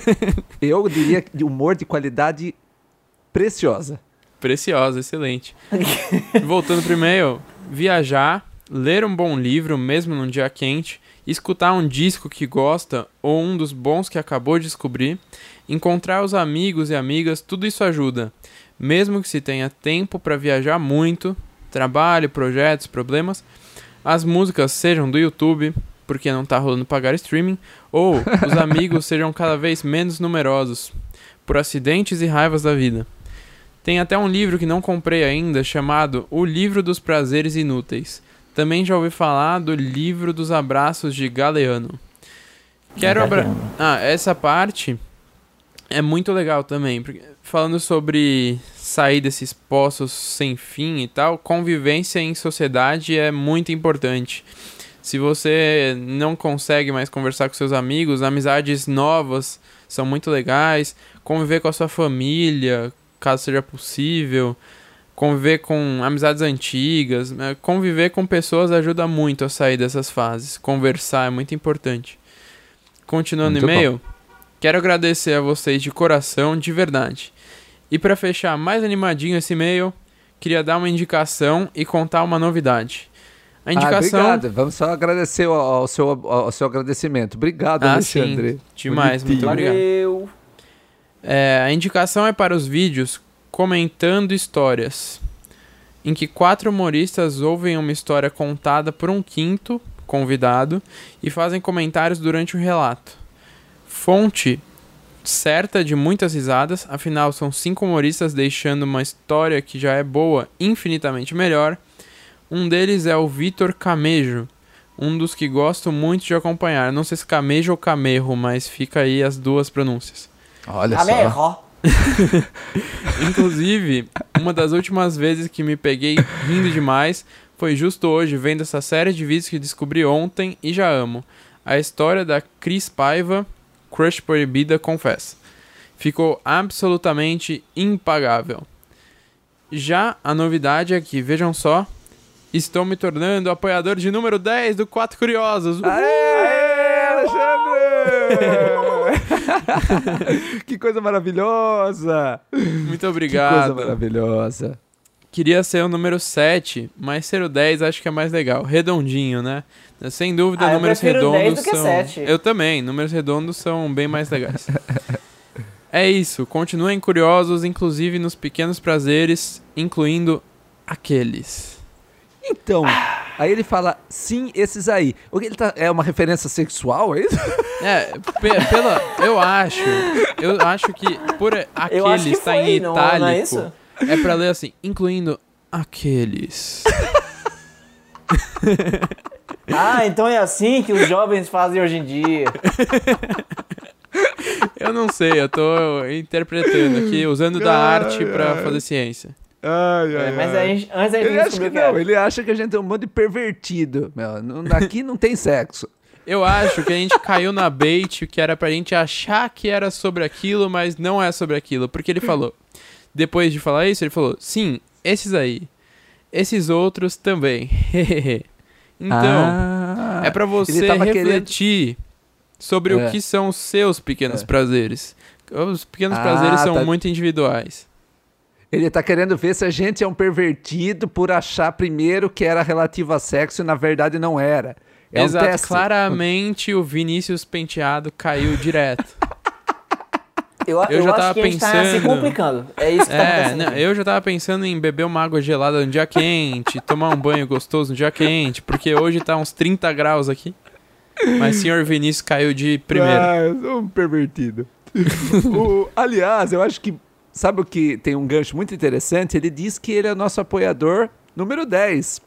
Eu diria de humor de qualidade preciosa. Preciosa, excelente. Voltando pro e-mail, viajar, ler um bom livro, mesmo num dia quente, escutar um disco que gosta ou um dos bons que acabou de descobrir, encontrar os amigos e amigas, tudo isso ajuda mesmo que se tenha tempo para viajar muito, trabalho, projetos, problemas, as músicas sejam do YouTube, porque não está rolando pagar streaming, ou os amigos sejam cada vez menos numerosos, por acidentes e raivas da vida. Tem até um livro que não comprei ainda, chamado O Livro dos Prazeres Inúteis. Também já ouvi falar do Livro dos Abraços de Galeano. Quero abra... Ah, essa parte é muito legal também, porque falando sobre sair desses poços sem fim e tal, convivência em sociedade é muito importante. Se você não consegue mais conversar com seus amigos, amizades novas são muito legais. Conviver com a sua família, caso seja possível. conviver com amizades antigas, né? conviver com pessoas ajuda muito a sair dessas fases. Conversar é muito importante. Continuando o Muito e-mail, quero agradecer a vocês de coração, de verdade. E para fechar mais animadinho esse e-mail, queria dar uma indicação e contar uma novidade. A indicação. Ah, obrigado. Vamos só agradecer ao, ao seu, ao seu agradecimento. Obrigado, Ah, Alexandre. sim. Demais, muito Bonitinho. obrigado. Eu. É, a indicação é para os vídeos comentando histórias, em que quatro humoristas ouvem uma história contada por um quinto convidado e fazem comentários durante o relato. Fonte certa de muitas risadas, afinal são cinco humoristas deixando uma história que já é boa infinitamente melhor. Um deles é o Vitor Camejo, um dos que gosto muito de acompanhar. Não sei se Camejo ou Camerro, mas fica aí as duas pronúncias. Olha A só. melhor. Inclusive, uma das últimas vezes que me peguei rindo demais foi justo hoje, vendo essa série de vídeos que descobri ontem e já amo. A história da Cris Paiva, Crush Proibida, confessa. Ficou absolutamente impagável. Já a novidade é que, vejam só, estou me tornando apoiador de número 10 do Quatro Curiosos. Uhul! Aê, Alexandre! que coisa maravilhosa! Muito Que coisa obrigado. maravilhosa. Queria ser o número 7, mas ser o 10 acho que é mais legal. Redondinho, né? Sem dúvida, Ah, eu números 10 redondos do que são. 7. Eu também, números redondos são bem mais legais. é isso, continuem curiosos, inclusive nos pequenos prazeres, incluindo aqueles. Então, aí ele fala, sim, esses aí. O que ele tá, é uma referência sexual, é isso? É, pe- pela, eu acho, eu acho que por aqueles está em não, itálico. não é isso? É pra ler assim, incluindo aqueles. Ah, então é assim que os jovens fazem hoje em dia. Eu não sei, eu tô interpretando aqui, usando da arte pra fazer ciência. Ai, É, mas a gente, antes a gente Ele acha que que não, era. ele acha que a gente é um monte de pervertido. Meu, não- aqui não tem sexo. Eu acho que a gente caiu na bait que era pra gente achar que era sobre aquilo, mas não é sobre aquilo. Porque ele falou, depois de falar isso, ele falou, sim, esses aí. Esses outros também. então, Ah, é pra você tava querendo- refletir sobre É. o que são os seus pequenos É. prazeres. Os pequenos Ah, prazeres são tá. muito individuais. Ele tá querendo ver se a gente é um pervertido por achar primeiro que era relativo a sexo e na verdade não era. É Exato, um teste. claramente o Vinícius Penteado caiu direto. Eu, Eu eu já acho tava que a gente tá se pensando- complicando. É isso que tá É, acontecendo. não, eu já tava pensando em beber uma água gelada no dia quente, tomar um banho gostoso no dia quente, porque hoje tá uns 30 graus aqui. Mas senhor Vinícius caiu de primeiro. Ah, eu sou um pervertido. O- aliás, eu acho que. Sabe o que tem um gancho muito interessante? Ele diz que ele é nosso apoiador número 10.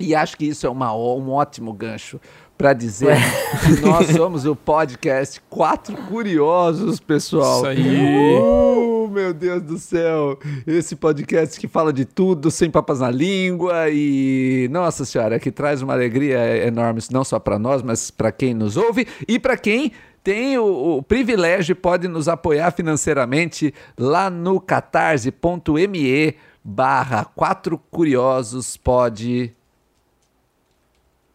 E acho que isso é uma, um ótimo gancho para dizer que nós somos o podcast Quatro Curiosos, pessoal. Isso aí. Uh, meu Deus do céu! Esse podcast que fala de tudo, sem papas na língua e, nossa senhora, que traz uma alegria enorme, não só para nós, mas para quem nos ouve e para quem tem o, o privilégio e pode nos apoiar financeiramente lá no catarse.me barra quatro curiosos pode...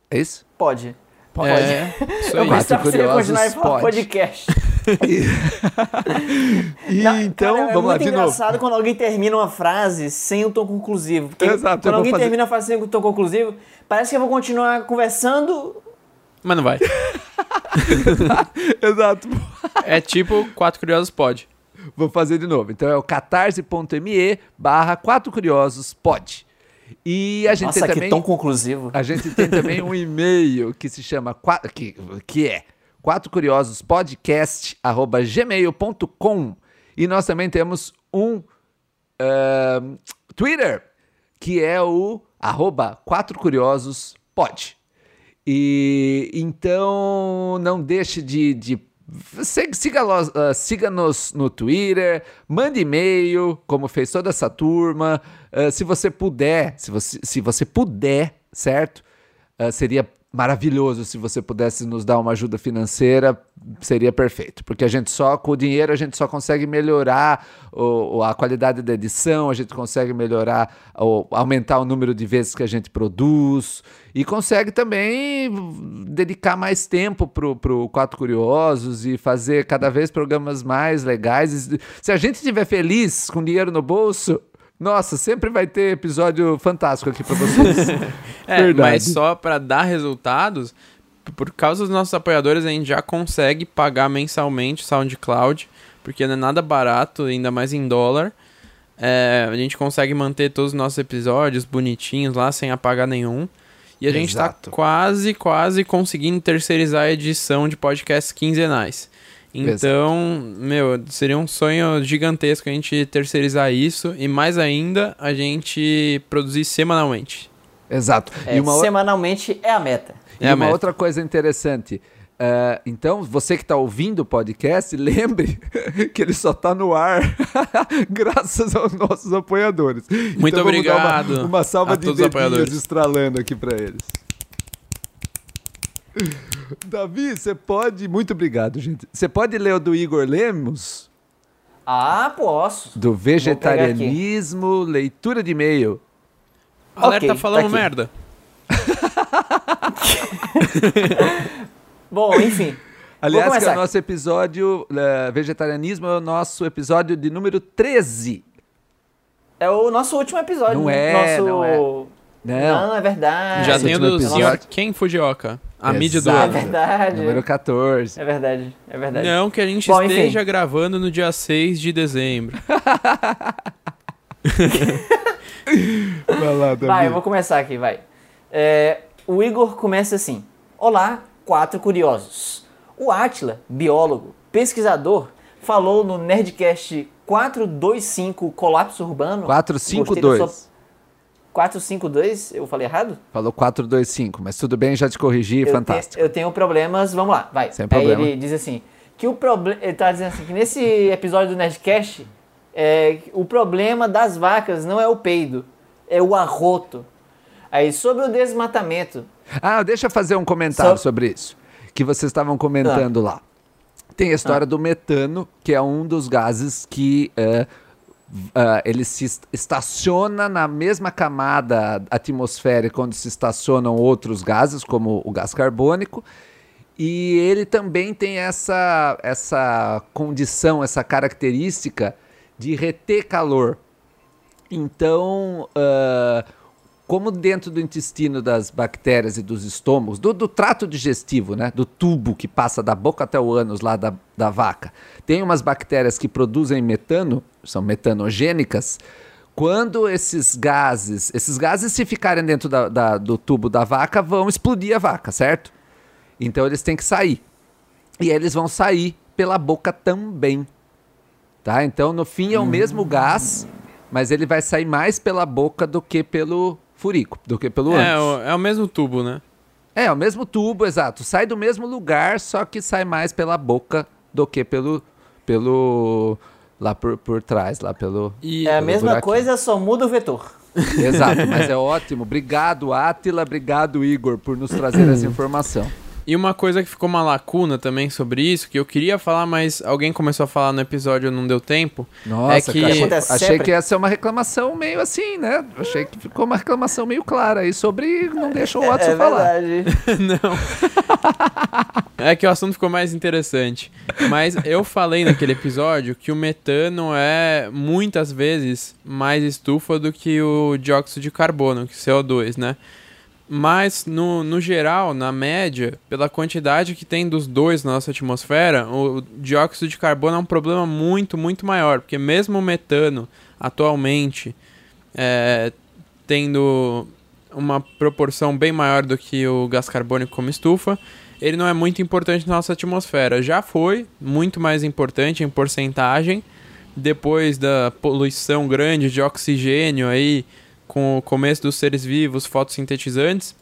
É isso? Pode. Pode. É, Eu gostava que você ia curiosos, continuar e falar podcast. E Não, então, cara, é vamos lá muito de novo. engraçado quando alguém termina uma frase sem um tom conclusivo. Porque Exato, eu quando alguém fazer- termina a frase sem um tom conclusivo, parece que eu vou continuar conversando. Mas não vai. Exato. É tipo Quatro Curiosos pode. Vou fazer de novo. Então é o catarse.me barra quatro curiosos pode. E a gente Nossa, tem que também. tom conclusivo. A gente tem também um e-mail que se chama qua- que, que é quatro curiosos podcast arroba gmail.com e nós também temos um ahn, Twitter que é o arroba quatro curiosos. E então não deixe de, de Siga- Siga-nos ah, siga-nos no Twitter, mande e-mail, como fez toda essa turma. Ah, se você puder, se você, se você puder, certo? Ah, seria maravilhoso se você pudesse nos dar uma ajuda financeira, seria perfeito, porque a gente só com o dinheiro a gente só consegue melhorar o, a qualidade da edição, a gente consegue melhorar, o, aumentar o número de vezes que a gente produz e consegue também dedicar mais tempo pro, pro Quatro Curiosos e fazer cada vez programas mais legais. Se a gente estiver feliz com dinheiro no bolso, nossa, sempre vai ter episódio fantástico aqui para vocês. é, Verdade. mas só para dar resultados, por causa dos nossos apoiadores, a gente já consegue pagar mensalmente o SoundCloud, porque não é nada barato, ainda mais em dólar. É, a gente consegue manter todos os nossos episódios bonitinhos lá, sem apagar nenhum. E a gente está quase, quase conseguindo terceirizar a edição de podcasts quinzenais. Então, Exato. meu, seria um sonho gigantesco a gente terceirizar isso e mais ainda a gente produzir semanalmente. Exato. É, e uma semanalmente é a meta. É e a uma meta. outra coisa interessante. Uh, então, você que está ouvindo o podcast, lembre que ele só está no ar graças aos nossos apoiadores. Muito então, obrigado. Uma, uma salva de dedinhos estralando aqui para eles. Davi, você pode. Muito obrigado, gente. Você pode ler o do Igor Lemos? Ah, posso. Do vegetarianismo, leitura de e-mail. Alerta okay, falando tá merda. Bom, enfim. Aliás, que é o nosso episódio. Uh, vegetarianismo é o nosso episódio de número 13. É o nosso último episódio. Não é, nosso... não é. Não, não é verdade. Já tem o do senhor Ken Fujioka. A Exato. mídia do ano. É verdade. Número 14. É verdade, é verdade. Não que a gente Bom, esteja enfim. gravando no dia 6 de dezembro. vai lá, Davi. Vai, eu vou começar aqui, vai. É, o Igor começa assim. Olá, quatro curiosos. O Atila, biólogo, pesquisador, falou no Nerdcast 425 Colapso Urbano. 452. 452, eu falei errado? Falou 425, mas tudo bem, já te corrigi, eu fantástico. Te, eu tenho problemas, vamos lá, vai. Sem problema. Aí ele diz assim, que o problema, ele tá dizendo assim, que nesse episódio do Nerdcast, é, o problema das vacas não é o peido, é o arroto. Aí, sobre o desmatamento... Ah, deixa eu fazer um comentário so... sobre isso, que vocês estavam comentando ah. lá. Tem a história ah. do metano, que é um dos gases que... É, Uh, ele se estaciona na mesma camada atmosférica onde se estacionam outros gases, como o gás carbônico, e ele também tem essa, essa condição, essa característica de reter calor. Então, uh, como dentro do intestino das bactérias e dos estômagos, do, do, trato digestivo, né, do tubo que passa da boca até o ânus lá da, da vaca, tem umas bactérias que produzem metano, são metanogênicas. Quando esses gases, esses gases se ficarem dentro da, da, do tubo da vaca, vão explodir a vaca, certo? Então eles têm que sair. E eles vão sair pela boca também. Tá? Então no fim é o mesmo gás, mas ele vai sair mais pela boca do que pelo furico do que pelo é, o, é o mesmo tubo, né? É, o mesmo tubo, exato. Sai do mesmo lugar, só que sai mais pela boca do que pelo. pelo lá por, por trás, lá pelo. E é a mesma buraquinho. coisa, só muda o vetor. Exato, mas é ótimo. Obrigado, Atila. Obrigado, Igor, por nos trazer essa informação. E uma coisa que ficou uma lacuna também sobre isso, que eu queria falar, mas alguém começou a falar no episódio e não deu tempo. Nossa, é que... Cara, achei que ia ser uma reclamação meio assim, né? Achei que ficou uma reclamação meio clara aí sobre não deixa o Watson é, é falar. não. é que o assunto ficou mais interessante. Mas eu falei naquele episódio que o metano é muitas vezes mais estufa do que o dióxido de carbono, que CO2, né? Mas, no, no geral, na média, pela quantidade que tem dos dois na nossa atmosfera, o dióxido de carbono é um problema muito, muito maior. Porque mesmo o metano, atualmente, é, tendo uma proporção bem maior do que o gás carbônico como estufa, ele não é muito importante na nossa atmosfera. Já foi muito mais importante em porcentagem, depois da poluição grande de oxigênio aí com o começo dos seres vivos fotossintetizantes,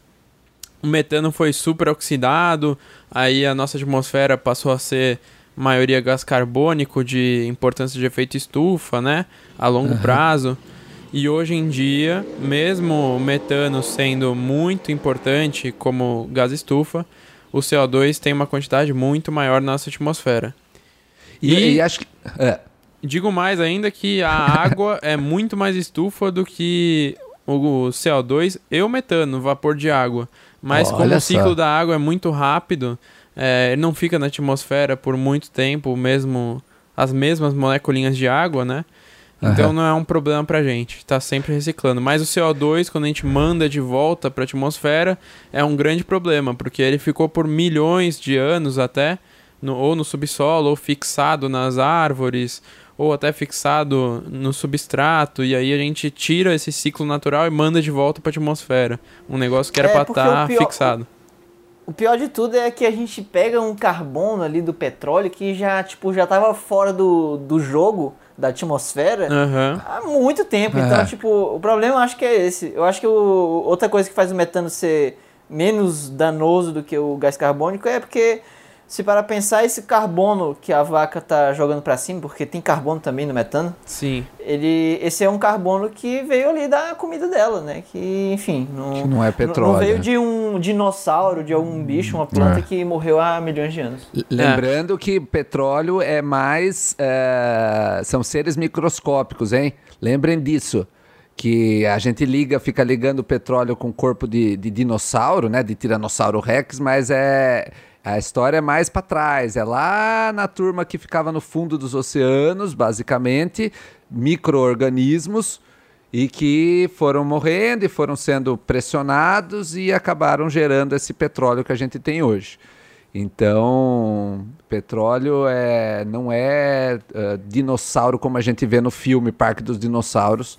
o metano foi super oxidado, aí a nossa atmosfera passou a ser maioria gás carbônico de importância de efeito estufa, né, a longo uhum. prazo. E hoje em dia, mesmo o metano sendo muito importante como gás estufa, o CO2 tem uma quantidade muito maior na nossa atmosfera. E, e, e acho que. É. Digo mais ainda que a água é muito mais estufa do que o CO2 e o metano, o vapor de água. Mas como o ciclo só. da água é muito rápido, é, ele não fica na atmosfera por muito tempo, mesmo as mesmas moléculas de água, né? Então uhum. não é um problema pra gente, está sempre reciclando. Mas o CO2, quando a gente manda de volta para a atmosfera, é um grande problema, porque ele ficou por milhões de anos até, no, ou no subsolo, ou fixado nas árvores, ou até fixado no substrato, e aí a gente tira esse ciclo natural e manda de volta para a atmosfera. Um negócio que era é, para estar tá fixado. O pior de tudo é que a gente pega um carbono ali do petróleo que já, tipo, já tava fora do, do jogo da atmosfera uhum. há muito tempo. Então, é. tipo, o problema eu acho que é esse. Eu acho que o, outra coisa que faz o metano ser menos danoso do que o gás carbônico é porque se para pensar esse carbono que a vaca tá jogando para cima, porque tem carbono também no metano. Sim. Ele, esse é um carbono que veio ali da comida dela, né? Que, enfim, não, que não é petróleo. Não veio de um dinossauro, de algum bicho, uma planta é. que morreu há milhões de anos. Lembrando é. que petróleo é mais é, são seres microscópicos, hein? Lembrem disso que a gente liga, fica ligando o petróleo com o corpo de, de dinossauro, né, de tiranossauro rex, mas é a história é mais para trás, é lá na turma que ficava no fundo dos oceanos, basicamente, micro-organismos e que foram morrendo e foram sendo pressionados e acabaram gerando esse petróleo que a gente tem hoje. Então, petróleo é, não é uh, dinossauro como a gente vê no filme Parque dos Dinossauros,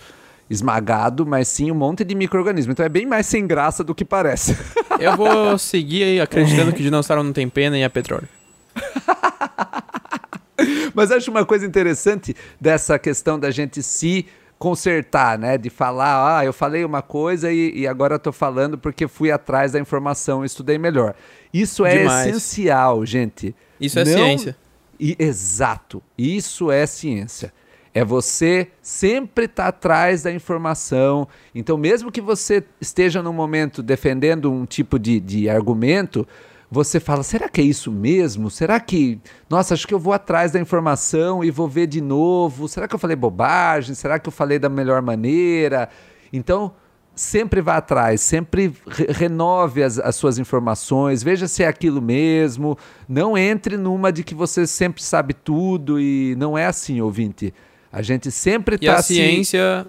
esmagado, mas sim um monte de micro-organismo. Então é bem mais sem graça do que parece. Eu vou seguir aí acreditando que dinossauro não tem pena e é petróleo. mas acho uma coisa interessante dessa questão da gente se consertar, né? De falar, ah, eu falei uma coisa e, e agora estou falando porque fui atrás da informação, estudei melhor. Isso é Demais. essencial, gente. Isso é não... ciência. E, exato. Isso é ciência. É você sempre estar tá atrás da informação. Então, mesmo que você esteja num momento defendendo um tipo de, de argumento, você fala: será que é isso mesmo? Será que. Nossa, acho que eu vou atrás da informação e vou ver de novo. Será que eu falei bobagem? Será que eu falei da melhor maneira? Então, sempre vá atrás, sempre re renove as, as, suas informações, veja se é aquilo mesmo. Não entre numa de que você sempre sabe tudo e não é assim, ouvinte. A gente sempre está a ciência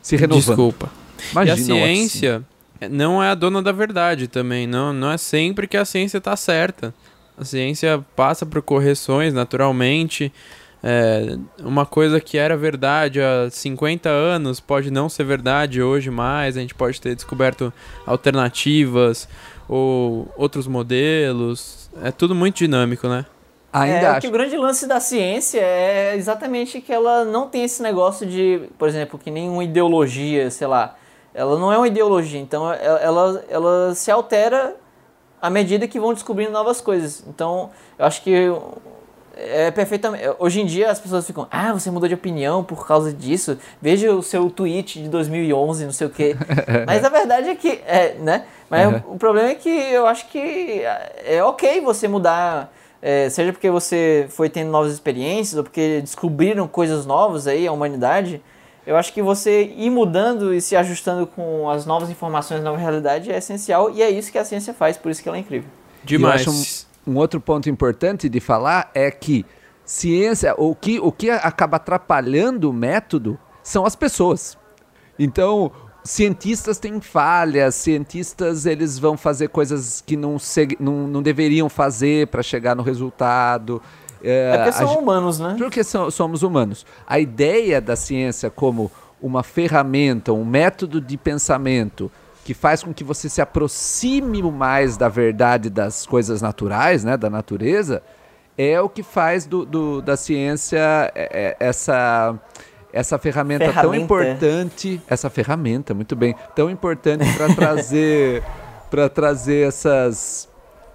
se, se renovando. Desculpa. Imagina, e a ciência assim. não é a dona da verdade também. Não, não é sempre que a ciência está certa. A ciência passa por correções naturalmente. É, uma coisa que era verdade há 50 anos pode não ser verdade hoje mais. A gente pode ter descoberto alternativas ou outros modelos. É tudo muito dinâmico, né? Ainda é, acho. que o grande lance da ciência é exatamente que ela não tem esse negócio de, por exemplo, que nenhuma ideologia, sei lá. Ela não é uma ideologia, então ela, ela se altera à medida que vão descobrindo novas coisas. Então, eu acho que é perfeitamente. Hoje em dia as pessoas ficam, ah, você mudou de opinião por causa disso. Veja o seu tweet de 2011, não sei o quê. Mas a verdade é que, é, né? Mas uhum. o problema é que eu acho que é ok você mudar é, seja porque você foi tendo novas experiências ou porque descobriram coisas novas aí, a humanidade, eu acho que você ir mudando e se ajustando com as novas informações, nova realidade é essencial e é isso que a ciência faz, por isso que ela é incrível. Demais. Um, um, outro ponto importante de falar é que ciência, o que, o que acaba atrapalhando o método são as pessoas. Então, cientistas têm falhas, cientistas eles vão fazer coisas que não, não, não deveriam fazer para chegar no resultado. É, é porque são a, humanos, né? Porque são, somos humanos. A ideia da ciência como uma ferramenta, um método de pensamento que faz com que você se aproxime mais da verdade das coisas naturais, né, da natureza, é o que faz do, do da ciência é, é, essa essa ferramenta, ferramenta, tão importante, essa ferramenta, muito bem, tão importante para trazer para trazer essas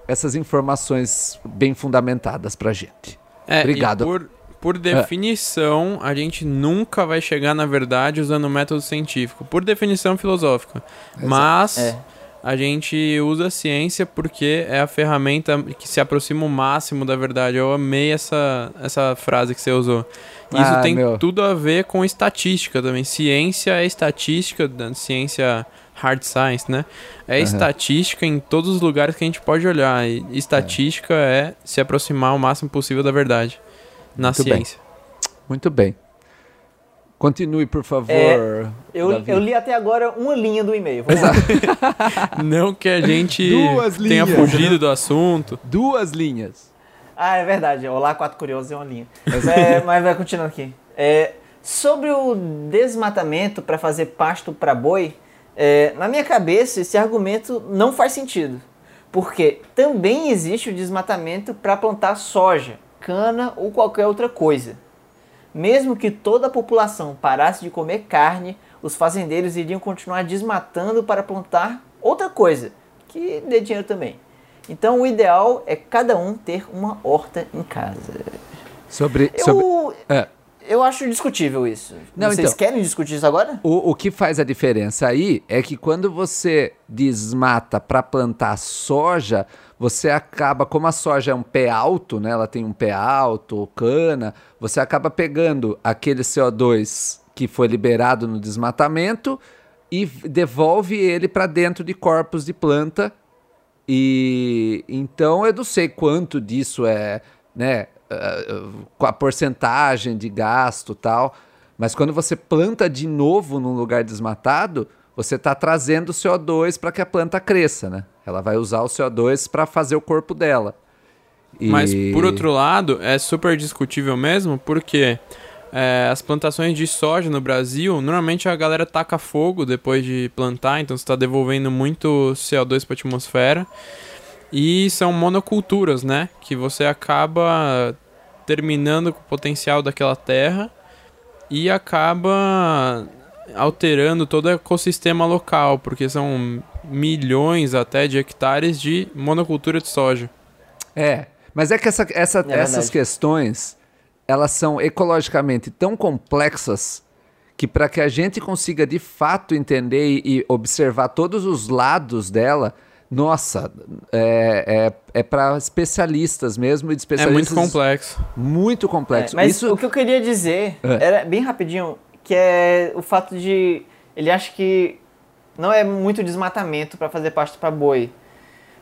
essas informações bem fundamentadas para gente. É, Obrigado. Por, por definição, a gente nunca vai chegar na verdade usando o método científico, por definição filosófica. Mas É. a gente usa a ciência porque é a ferramenta que se aproxima o máximo da verdade. Eu amei essa, essa frase que você usou. Isso Ah, tem meu. tudo a ver com estatística também. Ciência é estatística, ciência hard science, né? É Aham. estatística em todos os lugares que a gente pode olhar. E estatística é se aproximar o máximo possível da verdade na Muito bem. ciência. Muito bem. Continue, por favor. É, Eu, Davi. eu li até agora uma linha do e-mail. Lá. Não que a gente Duas tenha linhas, fugido do assunto. Duas linhas. Ah, é verdade. Olá, Quatro Curiosos é uma. Mas, é, mas vai continuando aqui. É, sobre o desmatamento para fazer pasto para boi, é, na minha cabeça esse argumento não faz sentido. Porque também existe o desmatamento para plantar soja, cana ou qualquer outra coisa. Mesmo que toda a população parasse de comer carne, os fazendeiros iriam continuar desmatando para plantar outra coisa, que dê dinheiro também. Então o ideal é cada um ter uma horta em casa. Sobre. Eu, sobre é, eu acho discutível isso. Não, Vocês então. querem discutir isso agora? o, o que faz a diferença aí é que quando você desmata para plantar soja, você acaba, como a soja é um pé alto, né? Ela tem um pé alto, cana, você acaba pegando aquele CO2 que foi liberado no desmatamento e devolve ele para dentro de corpos de planta E então eu não sei quanto disso é, né, eh, com a porcentagem de gasto tal, mas quando você planta de novo num lugar desmatado, você está trazendo CO2 para que a planta cresça, né? Ela vai usar o CO2 para fazer o corpo dela. E- Mas, por outro lado, é super discutível mesmo, porque é, as plantações de soja no Brasil, normalmente a galera taca fogo depois de plantar, então você está devolvendo muito CO2 para a atmosfera. E são monoculturas, né? Que você acaba terminando com o potencial daquela terra e acaba alterando todo o ecossistema local, porque são milhões até de hectares de monocultura de soja. É, mas é que essa- essa- É essas questões elas são ecologicamente tão complexas que para que a gente consiga de fato entender e, e observar todos os lados dela, nossa, é, é, é para especialistas mesmo e de É especialistas muito complexo. muito complexo. É, mas Isso o que eu queria dizer É. era bem rapidinho, que é o fato de ele acha que não é muito desmatamento para fazer pasto para boi,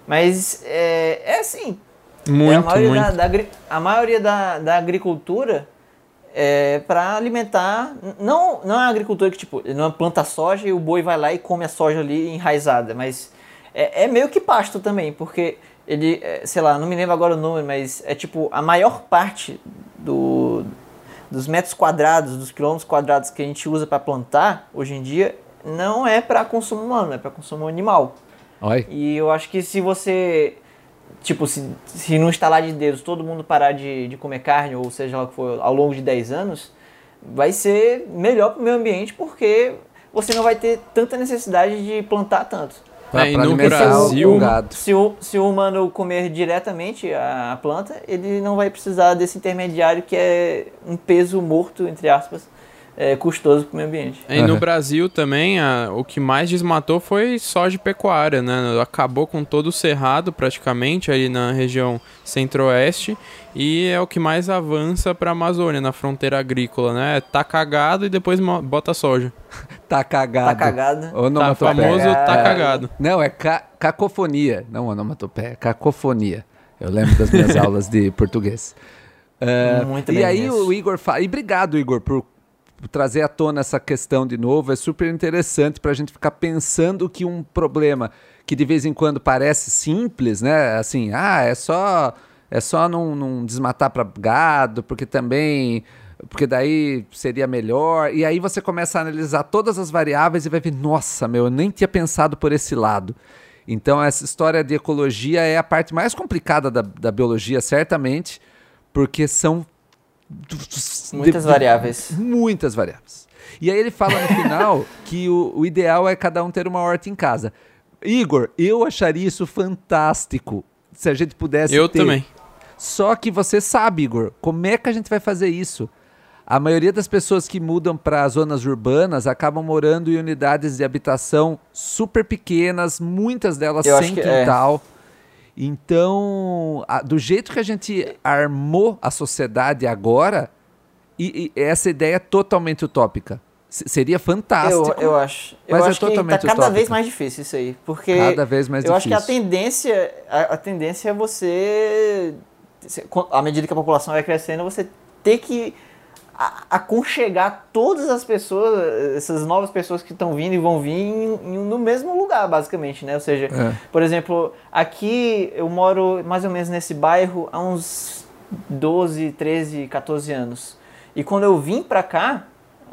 mas é, é assim. É a Muito, maioria muito. Da, da a maioria da, da agricultura é para alimentar, não não é a agricultura que tipo não planta soja e o boi vai lá e come a soja ali enraizada, mas é, é meio que pasto também, porque ele, é, sei lá, não me lembro agora o número, mas é tipo a maior parte do, dos metros quadrados, dos quilômetros quadrados que a gente usa para plantar hoje em dia não é para consumo humano, é para consumo animal. Olha, E eu acho que se você, tipo, se, se não instalar de dedos todo mundo parar de, de comer carne, ou seja lá o que for, ao longo de 10 anos, vai ser melhor para o meio ambiente porque você não vai ter tanta necessidade de plantar tanto. pra, É, e pra no Brasil- o gado. Se o, se o humano comer diretamente a, a planta, ele não vai precisar desse intermediário que é um peso morto, entre aspas, é, custoso para o meio ambiente. E no. Brasil também, a- o que mais desmatou foi soja e pecuária, né? Acabou com todo o cerrado praticamente ali na região centro-oeste e é o que mais avança para a Amazônia, na fronteira agrícola, né? Tá cagado e depois bota soja. Tá cagado. Tá cagado. Tá Onomatopeia. famoso, tá É. cagado. Não, é ca- cacofonia, não onomatopeia, cacofonia. Eu lembro das minhas aulas de português. É, Muito e bem aí nisso. o Igor fala. E obrigado, Igor, por trazer à tona essa questão de novo. É super interessante para a gente ficar pensando que um problema que de vez em quando parece simples, né? Assim, ah, é só é só não, não desmatar para gado, porque também porque daí seria melhor. E aí você começa a analisar todas as variáveis e vai ver, nossa, meu, eu nem tinha pensado por esse lado. Então, essa história de ecologia é a parte mais complicada da, da biologia, certamente, porque são. Muitas de- variáveis. Muitas variáveis. E aí ele fala no final que o, o ideal é cada um ter uma horta em casa. Igor, eu acharia isso fantástico se a gente pudesse Eu ter. também. Só que você sabe, Igor, como é que a gente vai fazer isso? A maioria das pessoas que mudam para zonas urbanas acabam morando em unidades de habitação super pequenas, muitas delas Eu sem que é. Então, a- do jeito que a gente armou a sociedade agora, e, e essa ideia é totalmente utópica. S- seria Eu, fantástico. eu acho. Eu Mas é acho que tá totalmente cada utópico. vez mais difícil isso aí. Porque Cada vez mais eu acho que a difícil. tendência, a, a tendência é você, à medida que a população vai crescendo, você ter que aconchegar todas as pessoas, essas novas pessoas que estão vindo e vão vir em- em- no mesmo lugar, basicamente, né? Ou seja, É. por exemplo, aqui eu moro mais ou menos nesse bairro há uns 12, 13, 14 anos. E quando eu vim pra cá,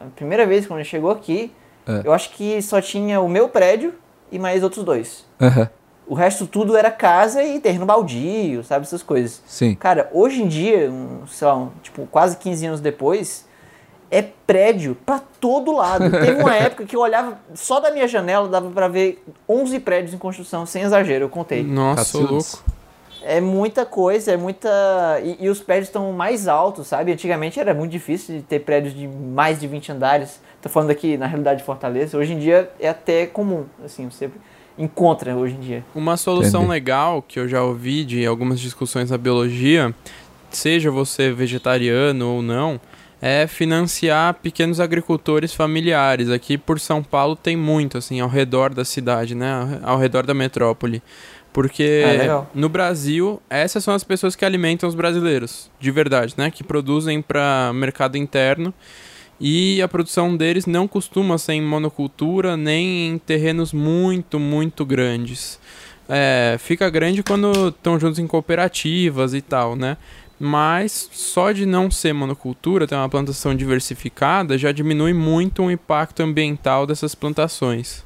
a primeira vez quando chegou aqui, É. eu acho que só tinha o meu prédio e mais outros dois. Aham, O resto tudo era casa e terreno baldio, sabe? Essas coisas. Sim. Cara, hoje em dia, um, sei lá, um, tipo, quase 15 anos depois, é prédio pra todo lado. Teve uma época que eu olhava só da minha janela, dava pra ver 11 prédios em construção, sem exagero, eu contei. Nossa, Caçudos. louco. É muita coisa, é muita. E, e os prédios estão mais altos, sabe? Antigamente era muito difícil de ter prédios de mais de 20 andares. Tô falando aqui na realidade de Fortaleza. Hoje em dia é até comum, assim, você encontra hoje em dia. Uma solução Entendi. legal que eu já ouvi de algumas discussões na biologia, seja você vegetariano ou não, é financiar pequenos agricultores familiares. Aqui por São Paulo tem muito, assim, ao redor da cidade, né? Ao redor da metrópole. Porque Ah, no Brasil, essas são as pessoas que alimentam os brasileiros, de verdade, né? Que produzem para mercado interno. E a produção deles não costuma ser em monocultura nem em terrenos muito, muito grandes. É, fica grande quando estão juntos em cooperativas e tal, né? Mas só de não ser monocultura, ter uma plantação diversificada, já diminui muito o impacto ambiental dessas plantações.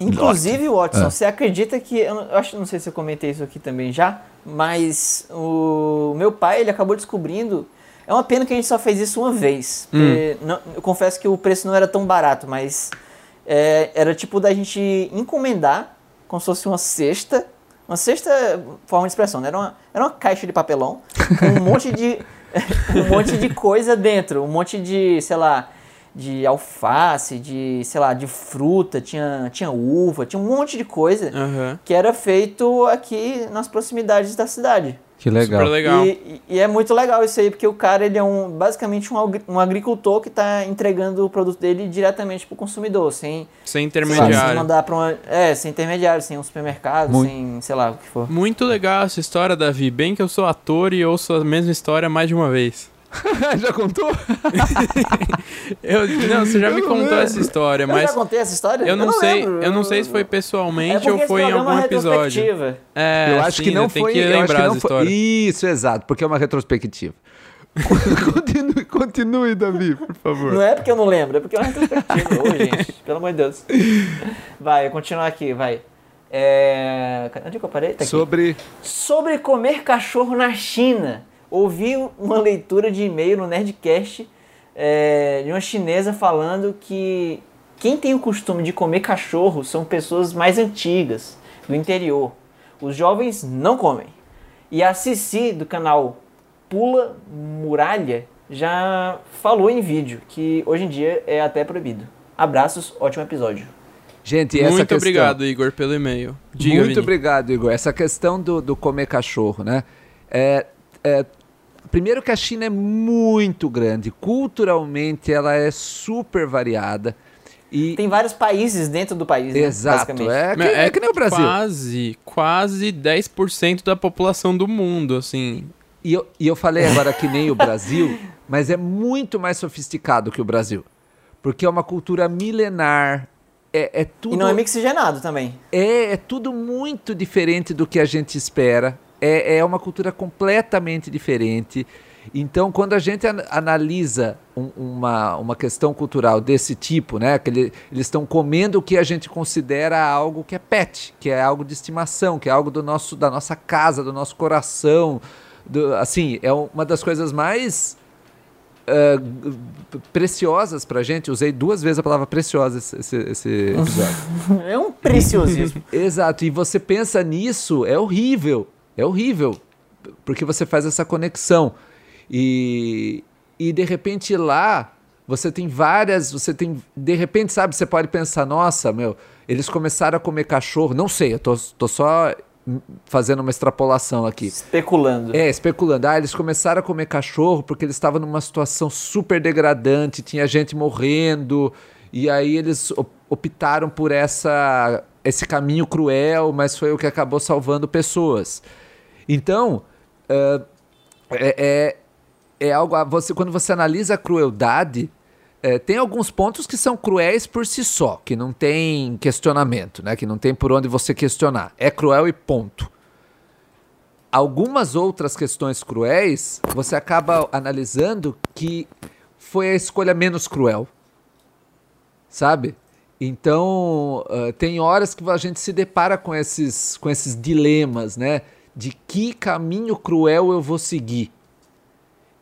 Inclusive, Watson, É. você acredita que. Eu, acho não sei se eu comentei isso aqui também já, mas o meu pai ele acabou descobrindo. É uma pena que a gente só fez isso uma vez. porque não- eu confesso que o preço não era tão barato, mas é, era tipo da gente encomendar, como se fosse uma cesta. Uma cesta, forma de expressão, né? Era uma, era uma caixa de papelão com um monte de. um monte de coisa dentro. Um monte de, sei lá, de alface, de, sei lá, de fruta, tinha, tinha uva, tinha um monte de coisa Aham. que era feito aqui nas proximidades da cidade. Que legal. Super legal. E, e- é muito legal isso aí, porque o cara ele é um, basicamente um, um agricultor que está entregando o produto dele diretamente para o consumidor, sem, Sem lá, sem intermediário. mandar para uma. É, sem intermediário, sem um supermercado, Muito. sem, sei lá, o que for. Muito legal essa história, Davi. Bem que eu sou ator e ouço a mesma história mais de uma vez. Já contou? Eu, não, você já me Eu não contou lembro. essa história, eu mas já contei essa história? eu não, sei, lembro. eu não sei se foi É pessoalmente porque ou foi em é algum uma episódio. retrospectiva. É, eu acho sim, que não eu foi. que eu acho que lembrar não essa foi- história. Isso, exato, porque é uma retrospectiva. continue, continue, Davi, por favor. Não é porque eu não lembro, é porque é uma retrospectiva. Ô, gente, pelo amor de Deus. Vai, eu continuar aqui, vai. É... Onde que eu parei? Tá aqui. Sobre. Sobre comer cachorro na China. Ouvi uma leitura de e-mail no Nerdcast é, de uma chinesa falando que quem tem o costume de comer cachorro são pessoas mais antigas, do interior. Os jovens não comem. E a Cici, do canal Pula Muralha, já falou em vídeo que hoje em dia é até proibido. Abraços, ótimo episódio. Gente, essa Muito questão... obrigado, Igor, pelo e-mail. Diga, Muito Vini. obrigado, Igor. Essa questão do, do comer cachorro, né? É, é, primeiro que a China é muito grande. Culturalmente, ela é super variada. E, Tem vários países dentro do país, né, Exato. basicamente. É que, Mas é que nem o Brasil. Quase, quase 10% da população do mundo, assim. E eu, e eu falei agora que nem o Brasil, mas é muito mais sofisticado que o Brasil. Porque é uma cultura milenar. É, é tudo, E não é mixigenado também. é, é tudo muito diferente do que a gente espera. É, é uma cultura completamente diferente. Então, quando a gente an- analisa um- uma, uma questão cultural desse tipo, né, que ele- eles estão comendo o que a gente considera algo que é pet, que é algo de estimação, que é algo do nosso, da nossa casa, do nosso coração, do- assim, é uma das coisas mais g- preciosas pra gente. Usei duas vezes a palavra preciosa esse, esse- esse episódio. É um preciosismo. Exato, e você pensa nisso, é horrível, é horrível. porque você faz essa conexão. E, e de repente lá você tem várias, você tem, de repente, sabe, você pode pensar, nossa, meu, eles começaram a comer cachorro, não sei, eu tô, tô só fazendo uma extrapolação aqui. Especulando. É, especulando. Ah, eles começaram a comer cachorro porque eles estavam numa situação super degradante, tinha gente morrendo, e aí eles optaram por essa esse caminho cruel, mas foi o que acabou salvando pessoas. Então, uh, é, é, é, algo. Você, quando você analisa a crueldade, é, tem alguns pontos que são cruéis por si só, que não tem questionamento, né? Que não tem por onde você questionar. É cruel e ponto. Algumas outras questões cruéis, você acaba analisando que foi a escolha menos cruel. Sabe? Então, uh, tem horas que a gente se depara com esses, com esses dilemas, né? De que caminho cruel eu vou seguir.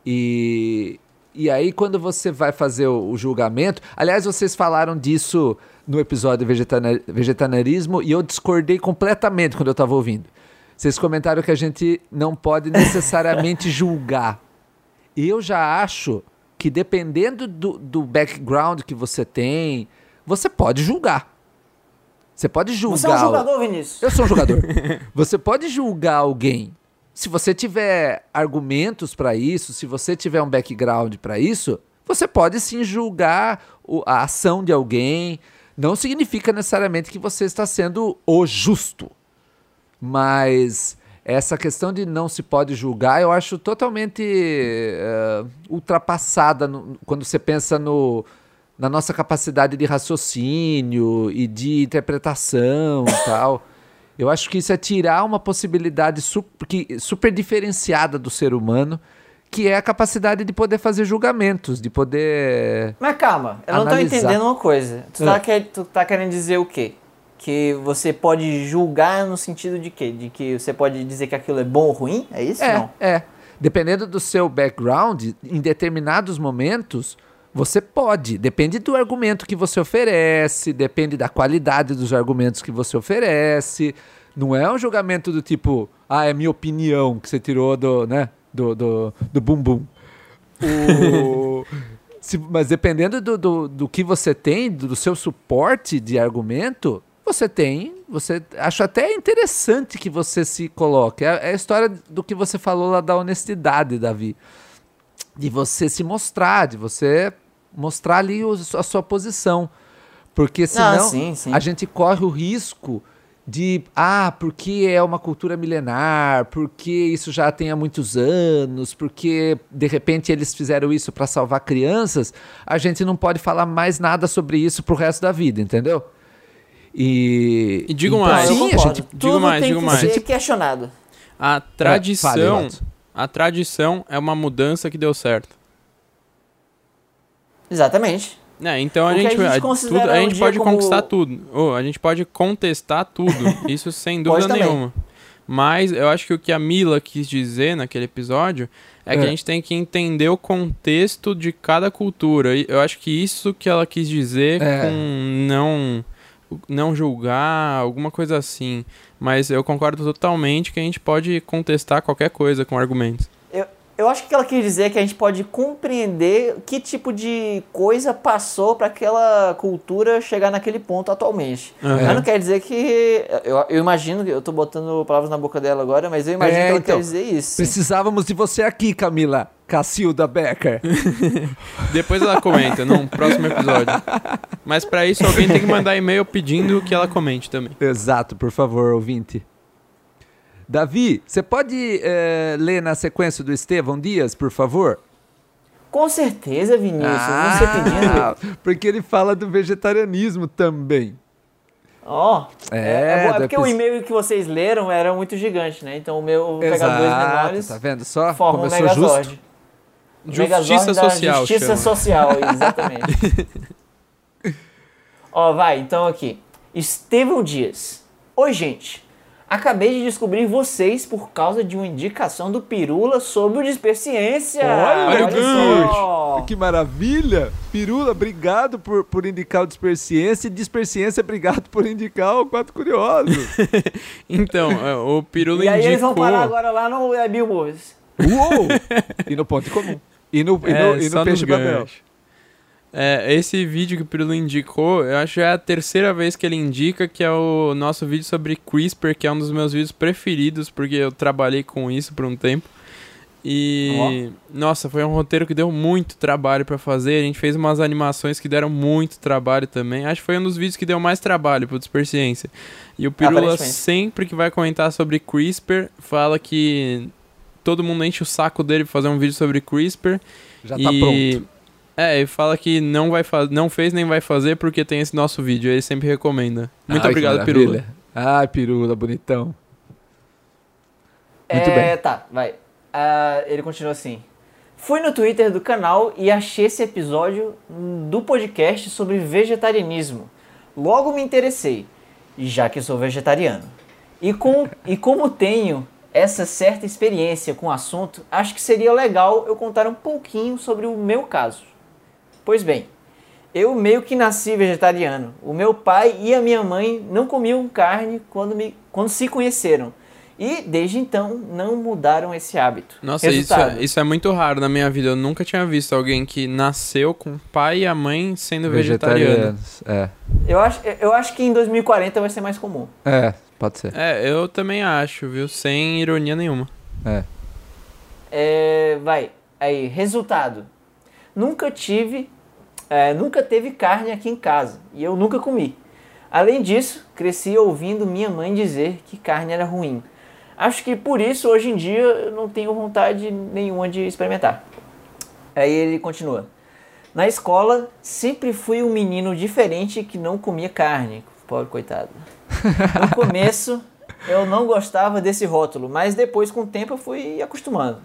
E, e aí, quando você vai fazer o, o julgamento. Aliás, vocês falaram disso no episódio vegetana, Vegetarianismo e eu discordei completamente quando eu estava ouvindo. Vocês comentaram que a gente não pode necessariamente julgar. Eu já acho que dependendo do, do background que você tem, você pode julgar. Você pode julgar. Você é um jogador, Vinícius? Eu sou um jogador. você pode julgar alguém se você tiver argumentos para isso, se você tiver um background para isso, você pode sim julgar a ação de alguém. Não significa necessariamente que você está sendo o justo. Mas essa questão de não se pode julgar, eu acho totalmente uh, ultrapassada no, quando você pensa no, na nossa capacidade de raciocínio e de interpretação e tal. Eu acho que isso é tirar uma possibilidade super, que, super diferenciada do ser humano, que é a capacidade de poder fazer julgamentos, de poder. Mas calma, eu analisar. não tô entendendo uma coisa. Tu tá, é. tu tá querendo dizer o quê? Que você pode julgar no sentido de quê? De que você pode dizer que aquilo é bom ou ruim? É isso? É, não? é. Dependendo do seu background, em determinados momentos, você pode, depende do argumento que você oferece, depende da qualidade dos argumentos que você oferece. Não é um julgamento do tipo, ah, é minha opinião que você tirou do, né, do, do, do bumbum. O... Se, mas dependendo do, do, do, que você tem, do, seu suporte de argumento, você tem. Você acho até interessante que você se coloque. É, é a história do que você falou lá da honestidade, Davi. De você se mostrar, de você mostrar ali o, a sua posição. Porque ah, senão ah, sim, sim. a gente corre o risco de ah, porque é uma cultura milenar, porque isso já tem há muitos anos, porque de repente eles fizeram isso para salvar crianças, a gente não pode falar mais nada sobre isso pro resto da vida, entendeu? E, e digo então, mais, sim, a gente digo mais, digo mais. Ser questionado. A tradição, é, fale, a tradição é uma mudança que deu certo. Exatamente. É, então a gente, a gente, tudo, a gente pode como... conquistar tudo. Oh, a gente pode contestar tudo. isso sem dúvida nenhuma. Mas eu acho que o que a Mila quis dizer naquele episódio é, é, que a gente tem que entender o contexto de cada cultura. Eu acho que isso que ela quis dizer é. com não não julgar, alguma coisa assim. Mas eu concordo totalmente que a gente pode contestar qualquer coisa com argumentos. Eu acho que ela quis dizer que a gente pode compreender que tipo de coisa passou para aquela cultura chegar naquele ponto atualmente. Uhum. Mas não quer dizer que. Eu, eu imagino, eu tô botando palavras na boca dela agora, mas eu imagino é, que ela então, quer dizer isso. Precisávamos de você aqui, Camila. Cacilda Becker. Depois ela comenta, num próximo episódio. Mas para isso alguém tem que mandar e-mail pedindo que ela comente também. Exato, por favor, ouvinte. Davi, você pode é, ler na sequência do Estevão Dias, por favor? Com certeza, Vinícius. Ah, você pedindo. Porque ele fala do vegetarianismo também. Ó, oh, é, é, é, porque o e-mail que vocês leram era muito gigante, né? Então o meu pegar dois menores. Tá vendo só? Forma Como um Megazord. Justo. Justiça social. Justiça chama. social, exatamente. Ó, vai, então aqui. Estevão Dias. Oi, gente. Acabei de descobrir vocês por causa de uma indicação do Pirula sobre o Desperciência. Olha, Olha só. Que maravilha! Pirula, obrigado por, por indicar o Desperciência. E Desperciência, obrigado por indicar o Quatro Curiosos. Então, é, o Pirula E aí indicou... eles vão parar agora lá no é, Bill Movies. Uou! E no Ponto Comum. E no, e É, no, e só no Peixe Babel. É, esse vídeo que o Pirula indicou, eu acho que é a terceira vez que ele indica, que é o nosso vídeo sobre CRISPR, que é um dos meus vídeos preferidos, porque eu trabalhei com isso por um tempo. E, nossa, foi um roteiro que deu muito trabalho pra fazer. A gente fez umas animações que deram muito trabalho também. Acho que foi um dos vídeos que deu mais trabalho pro Desperciência. E o Pirula, sempre que vai comentar sobre CRISPR, fala que todo mundo enche o saco dele pra fazer um vídeo sobre CRISPR. Já tá e... pronto. É, ele fala que não, vai fa- não fez nem vai fazer porque tem esse nosso vídeo. Ele sempre recomenda. Muito Ai, obrigado. Pirula. Ai, Pirula, bonitão. Muito é, bem. tá, vai. Ah, ele continua assim. Fui no Twitter do canal e achei esse episódio do podcast sobre vegetarianismo. Logo me interessei, já que sou vegetariano. E, com, e como tenho essa certa experiência com o assunto, acho que seria legal eu contar um pouquinho sobre o meu caso. Pois bem, eu meio que nasci vegetariano. O meu pai e a minha mãe não comiam carne quando, me, quando se conheceram. E desde então não mudaram esse hábito. Nossa, isso é, isso é muito raro na minha vida. Eu nunca tinha visto alguém que nasceu com o pai e a mãe sendo vegetariano. Vegetarianos. É. eu, acho, eu acho que em 2040 vai ser mais comum. É, pode ser. É, eu também acho, viu? Sem ironia nenhuma. É. É, vai, aí, resultado. Nunca tive, é, nunca teve carne aqui em casa e eu nunca comi. Além disso, cresci ouvindo minha mãe dizer que carne era ruim. Acho que por isso hoje em dia eu não tenho vontade nenhuma de experimentar. Aí ele continua. Na escola, sempre fui um menino diferente que não comia carne. Pobre coitado. No começo, eu não gostava desse rótulo, mas depois, com o tempo, eu fui acostumando.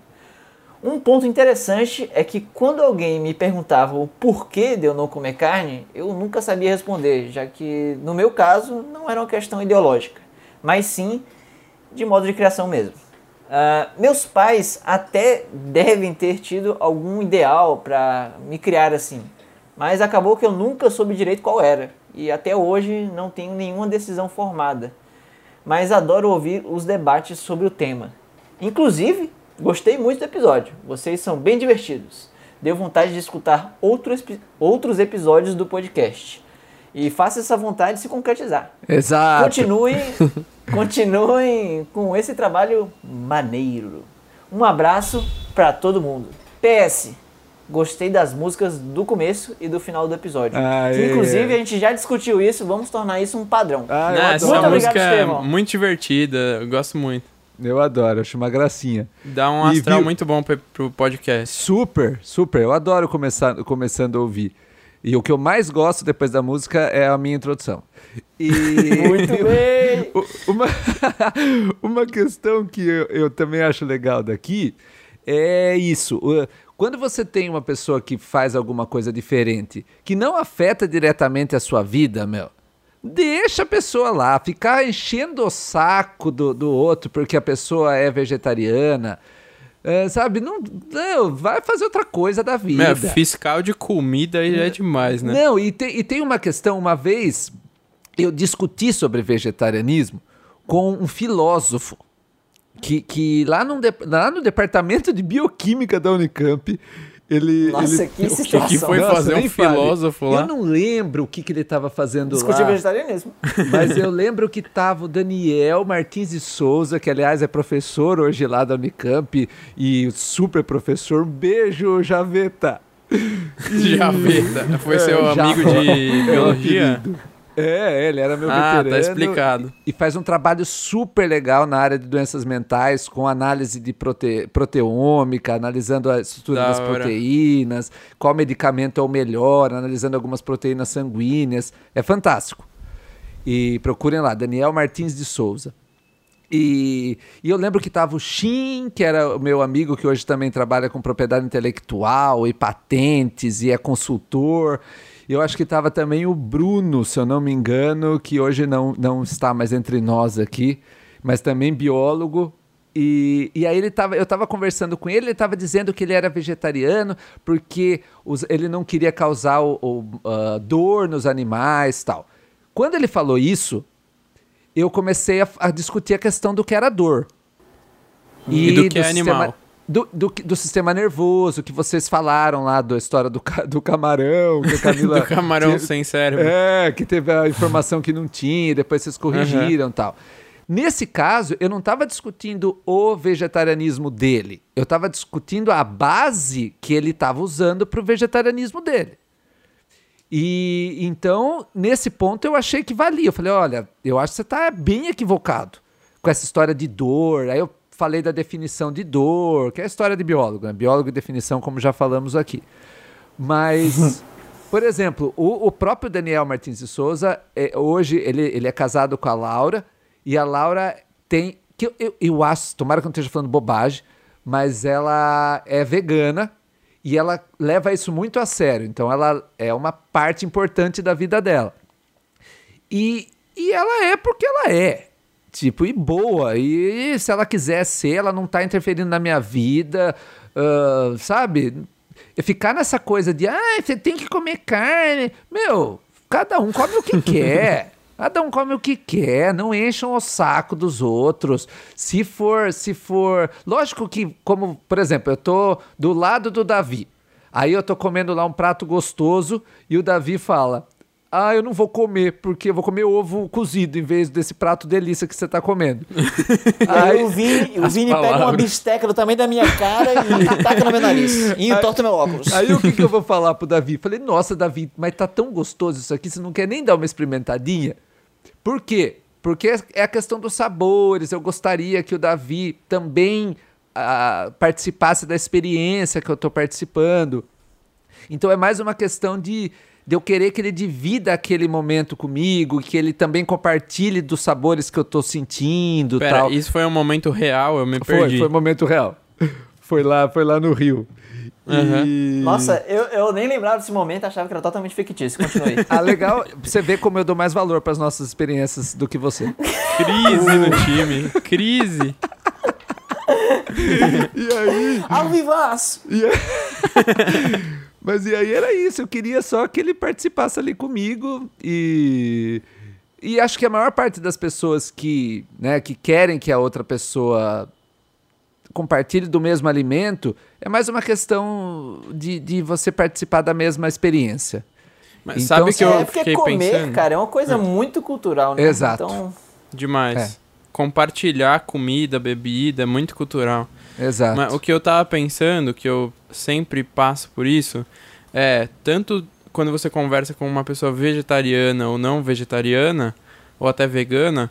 Um ponto interessante é que quando alguém me perguntava o porquê de eu não comer carne, eu nunca sabia responder, já que no meu caso não era uma questão ideológica, mas sim de modo de criação mesmo. Ah, meus pais até devem ter tido algum ideal para me criar assim, mas acabou que eu nunca soube direito qual era e até hoje não tenho nenhuma decisão formada. Mas adoro ouvir os debates sobre o tema. Inclusive, gostei muito do episódio. Vocês são bem divertidos. Deu vontade de escutar outros, outros episódios do podcast. E faça essa vontade se concretizar. Exato. Continuem, continuem com esse trabalho maneiro. Um abraço para todo mundo. PS, gostei das músicas do começo e do final do episódio. Aê. Que, inclusive a gente já discutiu isso, vamos tornar isso um padrão. Ah, Né, essa. Muito música obrigado, é Estevão. muito divertida, eu gosto muito. Eu adoro, acho uma gracinha. Dá um E astral viu- muito bom pro, pro podcast. Super, super. Eu adoro começar, começando a ouvir. E o que eu mais gosto depois da música é a minha introdução. E Muito bem! Uma, uma questão que eu, eu também acho legal daqui é isso. Quando você tem uma pessoa que faz alguma coisa diferente, que não afeta diretamente a sua vida, meu, deixa a pessoa lá. Ficar enchendo o saco do, do outro porque a pessoa é vegetariana. é, sabe? Não, não, vai fazer outra coisa da vida. Meu, fiscal de comida aí é demais, né? Não, e tem, e tem uma questão, uma vez eu discuti sobre vegetarianismo com um filósofo que, que lá, no, lá no departamento de bioquímica da Unicamp, ele. Nossa, ele, que O que, situação. que foi Nossa, fazer um fale. filósofo lá? Eu não lembro o que, que ele estava fazendo Discutir lá. vegetarianismo. Mas eu lembro que tava o Daniel Martins de Souza, que aliás é professor hoje lá da Unicamp e super professor. Um beijo, Javeta. Javeta. Foi É, seu Java. amigo de É o biologia? Apelido. É, ele era meu Ah, veterano. tá explicado. E faz um trabalho super legal na área de doenças mentais, com análise de prote... proteômica, analisando a estrutura Da das hora. proteínas, qual medicamento é o melhor, analisando algumas proteínas sanguíneas. É fantástico. E procurem lá, Daniel Martins de Souza. E, e eu lembro que tava o Shin, que era o meu amigo que hoje também trabalha com propriedade intelectual e patentes e é consultor. Eu acho que tava também o Bruno, se eu não me engano, que hoje não, não está mais entre nós aqui, mas também biólogo. E, e aí ele tava, eu estava conversando com ele, ele estava dizendo que ele era vegetariano porque os, ele não queria causar o, o, uh, dor nos animais tal. Quando ele falou isso, eu comecei a, a discutir a questão do que era dor. E, e do que é animal. Sistema, do, do, do, sistema nervoso que vocês falaram lá da história do, do camarão. Que a Camila, do camarão sem cérebro. É, que teve a informação que não tinha, depois vocês corrigiram e uhum. tal. Nesse caso, eu não estava discutindo o vegetarianismo dele. Eu estava discutindo a base que ele estava usando para o vegetarianismo dele. E então, nesse ponto, eu achei que valia. Eu falei: olha, eu acho que você está bem equivocado com essa história de dor. Aí eu falei da definição de dor, que é a história de biólogo, né? Biólogo e definição, como já falamos aqui. Mas. Por exemplo, o, o, próprio Daniel Martins de Souza, é, hoje ele, ele é casado com a Laura, e a Laura tem. que eu, eu, eu acho, tomara que eu não esteja falando bobagem, mas ela é vegana e ela leva isso muito a sério. Então ela é uma parte importante da vida dela. E, e ela é porque ela é. Tipo, e boa. E, e se ela quiser ser, ela não tá interferindo na minha vida, uh, sabe? E ficar nessa coisa de, ah, você tem que comer carne. Meu, cada um come o que quer. Cada um come o que quer, não encham o saco dos outros. Se for, se for, lógico que como, por exemplo, eu tô do lado do Davi. Aí eu tô comendo lá um prato gostoso e o Davi fala: ah, eu não vou comer, porque eu vou comer ovo cozido em vez desse prato delícia que você tá comendo. Aí o Vini, o Vini pega uma bisteca do tamanho da minha cara e taca no meu nariz. E entorta meu óculos. Aí o que, que eu vou falar pro Davi? Falei, nossa, Davi, mas tá tão gostoso isso aqui, você não quer nem dar uma experimentadinha? Por quê? Porque é a questão dos sabores. Eu gostaria que o Davi também uh, participasse da experiência que eu estou participando. Então é mais uma questão de, de eu querer que ele divida aquele momento comigo, que ele também compartilhe dos sabores que eu estou sentindo. Pera, tal. isso foi um momento real? Eu me perdi. Foi, foi um momento real. Foi lá, foi lá no Rio. Uhum. E... Nossa, eu, eu nem lembrava desse momento, achava que era totalmente fictício. Continue. ah, legal. Você vê como eu dou mais valor para as nossas experiências do que você. Crise no time. Crise. e aí? Ao vivaz! E aí... Mas e aí era isso. Eu queria só que ele participasse ali comigo e. E acho que a maior parte das pessoas que, né, que querem que a outra pessoa compartilhe do mesmo alimento, é mais uma questão de, de você participar da mesma experiência. Mas então, sabe que eu é porque comer, pensando? cara, é uma coisa é. muito cultural, né? Exato. Então... Demais. É. Compartilhar comida, bebida, é muito cultural. Exato. Mas o que eu tava pensando, que eu sempre passo por isso, é tanto quando você conversa com uma pessoa vegetariana ou não vegetariana, ou até vegana,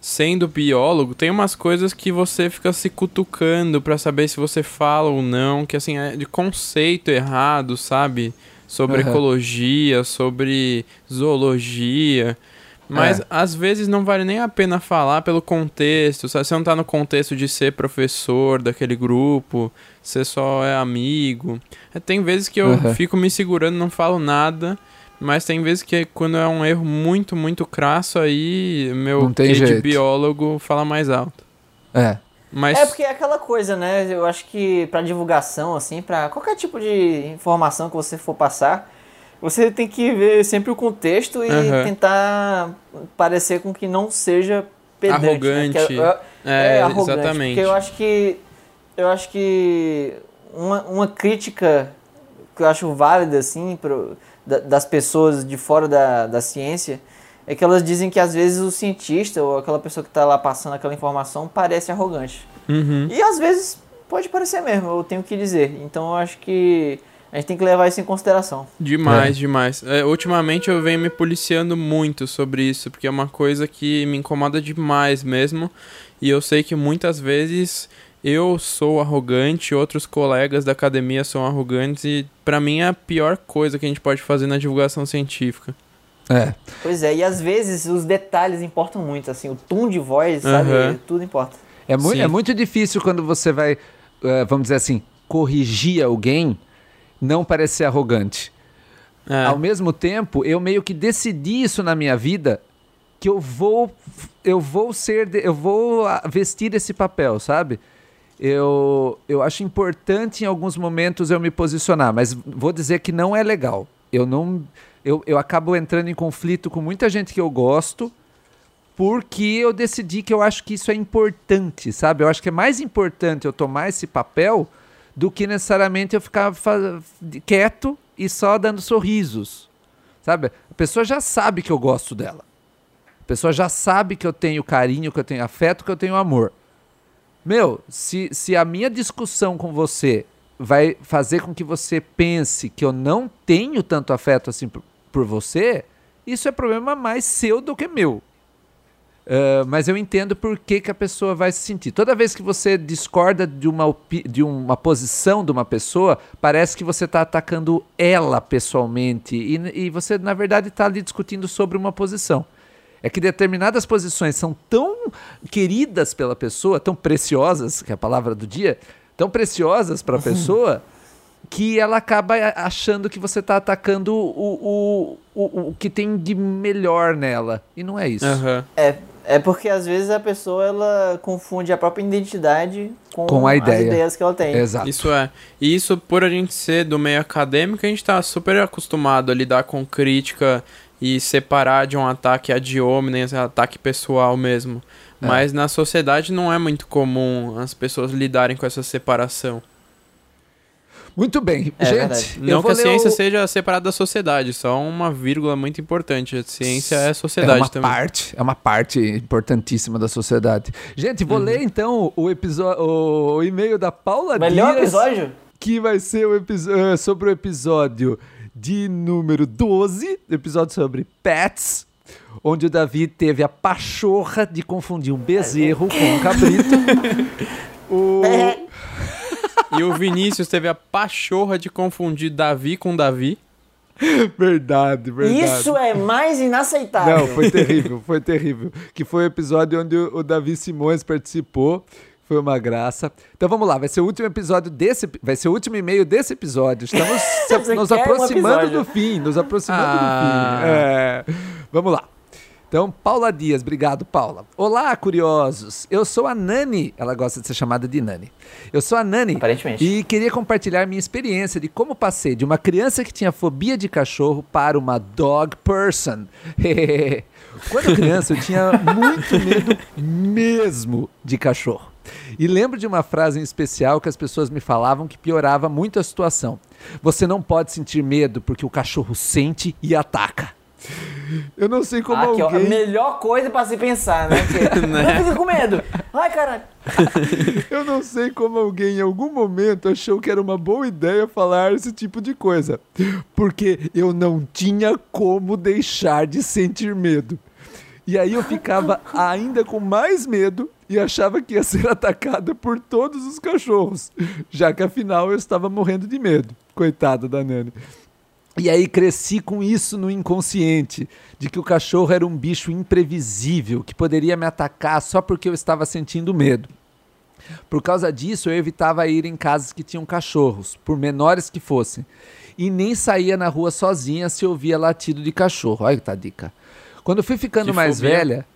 sendo biólogo, tem umas coisas que você fica se cutucando para saber se você fala ou não, que assim, é de conceito errado, sabe? Sobre uhum. ecologia, sobre zoologia. Mas é. às vezes não vale nem a pena falar pelo contexto. Sabe? Você não tá no contexto de ser professor daquele grupo, você só é amigo. É, tem vezes que eu uhum. fico me segurando, não falo nada. Mas tem vezes que quando é um erro muito, muito crasso, aí meu de biólogo fala mais alto. É. Mas... É porque é aquela coisa, né? Eu acho que para divulgação, assim, para qualquer tipo de informação que você for passar, você tem que ver sempre o contexto e uhum. tentar parecer com que não seja pedante. Arrogante. Né? É, é, é, arrogante. Exatamente. Porque eu acho que eu acho que uma, uma crítica que eu acho válida, assim, pro, das pessoas de fora da, da ciência é que elas dizem que às vezes o cientista ou aquela pessoa que está lá passando aquela informação parece arrogante. Uhum. E às vezes pode parecer mesmo, eu tenho que dizer. Então eu acho que a gente tem que levar isso em consideração. Demais, é. demais. É, ultimamente eu venho me policiando muito sobre isso, porque é uma coisa que me incomoda demais mesmo. E eu sei que muitas vezes eu sou arrogante, outros colegas da academia são arrogantes e para mim é a pior coisa que a gente pode fazer na divulgação científica. É. Pois é, e às vezes os detalhes importam muito, assim, o tom de voz, sabe? Uhum. Tudo importa. É, mu é muito difícil quando você vai, uh, vamos dizer assim, corrigir alguém, não parecer arrogante. É. Ao mesmo tempo, eu meio que decidi isso na minha vida que eu vou eu vou ser eu vou ah, vestir esse papel, sabe? Eu, eu acho importante em alguns momentos eu me posicionar, mas vou dizer que não é legal. Eu não eu, eu acabo entrando em conflito com muita gente que eu gosto porque eu decidi que eu acho que isso é importante, sabe? Eu acho que é mais importante eu tomar esse papel do que necessariamente eu ficar quieto e só dando sorrisos, sabe? A pessoa já sabe que eu gosto dela. A pessoa já sabe que eu tenho carinho, que eu tenho afeto, que eu tenho amor. Meu, se, se a minha discussão com você vai fazer com que você pense que eu não tenho tanto afeto assim por, por você, isso é problema mais seu do que meu. Uh, mas eu entendo por que, que a pessoa vai se sentir. Toda vez que você discorda de uma, de uma posição de uma pessoa, parece que você está atacando ela pessoalmente. E, e você, na verdade, está ali discutindo sobre uma posição. É que determinadas posições são tão queridas pela pessoa, tão preciosas, que é a palavra do dia, tão preciosas para a pessoa, que ela acaba achando que você está atacando o, o, o, o que tem de melhor nela. E não é isso. Aham. É, é porque às vezes a pessoa ela confunde a própria identidade com, Com a as ideia. ideias que ela tem. Exato. Isso é. E isso, por a gente ser do meio acadêmico, a gente tá super acostumado a lidar com crítica e separar de um ataque ad hominem, ataque pessoal mesmo. É. Mas na sociedade não é muito comum as pessoas lidarem com essa separação. Muito bem. É Gente, verdade. Não que a ciência o- seja separada da sociedade, só uma vírgula muito importante. A ciência é é sociedade uma também. parte, é uma parte importantíssima da sociedade. Gente, vou Uhum. ler então o episódio, o e-mail da Paula Melhor Dias, episódio? que vai ser o eh, sobre o episódio de número 12, episódio sobre pets, onde o Davi teve a pachorra de confundir um bezerro com um cabrito. o... E o Vinícius teve a pachorra de confundir Davi com Davi. Verdade, verdade. Isso é mais inaceitável. Não, foi terrível, foi terrível. Que foi o episódio onde o Davi Simões participou. Foi uma graça. Então vamos lá, vai ser o último episódio desse. Vai ser o último e-mail desse episódio. Estamos nos um aproximando episódio? do fim. Nos aproximando Ah. do fim. É. Vamos lá. Então, Paula Dias, obrigado, Paula. Olá, curiosos. Eu sou a Nani. Ela gosta de ser chamada de Nani. Eu sou a Nani. Aparentemente. E queria compartilhar minha experiência de como passei de uma criança que tinha fobia de cachorro para uma dog person. Quando criança, eu tinha muito medo mesmo de cachorro. E lembro de uma frase em especial que as pessoas me falavam que piorava muito a situação. Você não pode sentir medo porque o cachorro sente e ataca. Eu não sei como Aqui, ó, a alguém. melhor coisa pra se pensar, né? Porque Né? Não fica com medo. Ai, caralho. Eu não sei como alguém em algum momento achou que era uma boa ideia falar esse tipo de coisa. Porque eu não tinha como deixar de sentir medo. E aí eu ficava ainda com mais medo e achava que ia ser atacada por todos os cachorros, já que afinal eu estava morrendo de medo. Coitada da Nani. E aí cresci com isso no inconsciente, de que o cachorro era um bicho imprevisível, que poderia me atacar só porque eu estava sentindo medo. Por causa disso, eu evitava ir em casas que tinham cachorros, por menores que fossem. E nem saía na rua sozinha se ouvia latido de cachorro. Olha que tá dica. Quando eu fui ficando mais fobia. velha,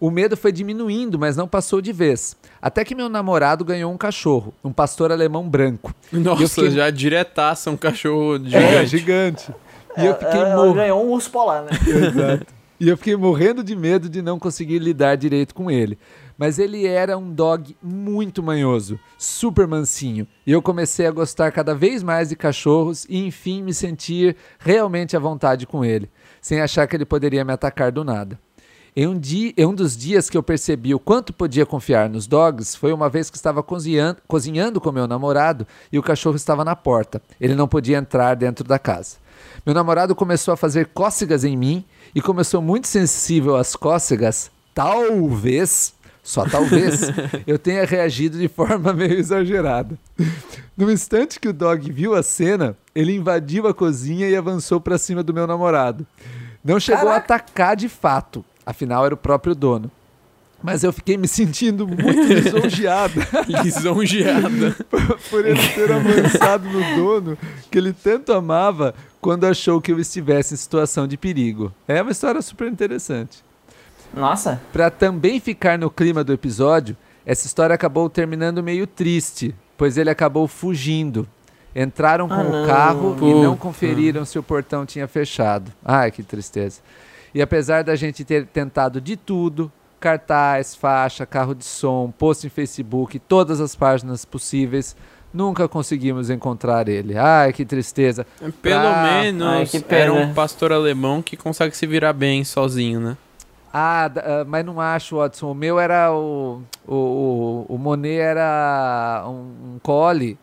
o medo foi diminuindo, mas não passou de vez. Até que meu namorado ganhou um cachorro, um pastor alemão branco. Nossa, eu fiquei- já diretaça um cachorro É, gigante. gigante. E eu fiquei ela, ela morrendo. ganhou um urso polar, né? Exato. E eu fiquei morrendo de medo de não conseguir lidar direito com ele. Mas ele era um dog muito manhoso, super mansinho. E eu comecei a gostar cada vez mais de cachorros e, enfim, me sentir realmente à vontade com ele, sem achar que ele poderia me atacar do nada. Em um, dia, em um dos dias que eu percebi o quanto podia confiar nos dogs foi uma vez que estava cozinhando, cozinhando com meu namorado e o cachorro estava na porta. Ele não podia entrar dentro da casa. Meu namorado começou a fazer cócegas em mim e começou muito sensível às cócegas. Talvez, só talvez, eu tenha reagido de forma meio exagerada. No instante que o dog viu a cena, ele invadiu a cozinha e avançou para cima do meu namorado. Não chegou Caraca. a atacar de fato, afinal era o próprio dono. Mas eu fiquei me sentindo muito lisonjeada Lisonjeada. por ele ter avançado no dono que ele tanto amava quando achou que eu estivesse em situação de perigo. É uma história super interessante. Nossa. Pra também ficar no clima do episódio, essa história acabou terminando meio triste, pois ele acabou fugindo. Entraram com Ah, o carro e não conferiram se o portão tinha fechado. Ai, que tristeza. E apesar da gente ter tentado de tudo, cartaz, faixa, carro de som, post em Facebook, todas as páginas possíveis, nunca conseguimos encontrar ele. Ai, que tristeza. Pelo Ah, menos ai, era um pastor alemão que consegue se virar bem sozinho, né? Ah, ah, mas não acho, Watson. O meu era o. O, o, o Monet era um, um cole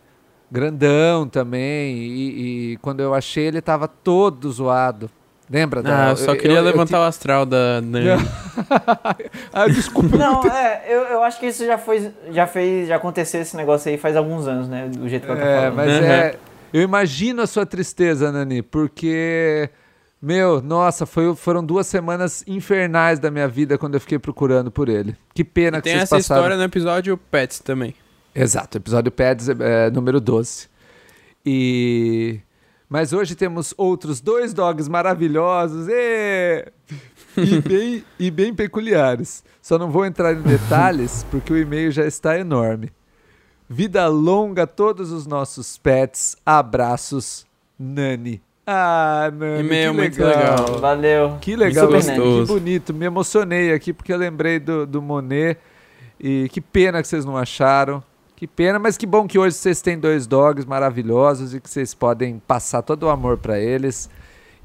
grandão também. E, e quando eu achei, ele tava todo zoado. Lembra? Ah, eu só queria levantar o astral da Nani. Ah, desculpa. Não, é, eu, eu acho que isso já foi, já fez, já aconteceu esse negócio aí faz alguns anos, né? Do jeito que ela tá É, falando. mas Uhum. é. Eu imagino a sua tristeza, Nani, porque. Meu, nossa, foi, foram duas semanas infernais da minha vida quando eu fiquei procurando por ele. Que pena E que tem vocês essa passaram. história no episódio Pets também. Exato, episódio Pads é, número 12. E mas hoje temos outros dois dogs maravilhosos e, e, bem, e bem peculiares. Só não vou entrar em detalhes porque o e-mail já está enorme. Vida longa a todos os nossos pets. Abraços, Nani. Ah, Nani, E-mail que muito legal. legal. Valeu. Que legal, Super que bonito. Me emocionei aqui porque eu lembrei do, do Monet. E que pena que vocês não acharam. Que pena, mas que bom que hoje vocês têm dois dogs maravilhosos e que vocês podem passar todo o amor pra eles.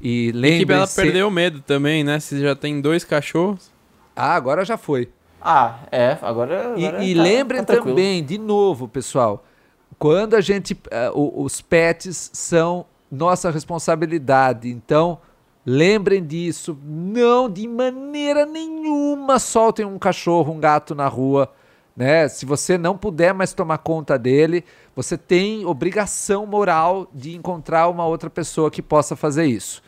E E que lembrem ela perdeu o medo também, né? Se já tem dois cachorros. Ah, agora já foi. Ah, é, agora. E, agora e tá- lembrem tá também, de novo, pessoal, quando a gente. o- os pets são nossa responsabilidade. Então, lembrem disso. Não, de maneira nenhuma, soltem um cachorro, um gato na rua. Né? Se você não puder mais tomar conta dele, você tem obrigação moral de encontrar uma outra pessoa que possa fazer isso.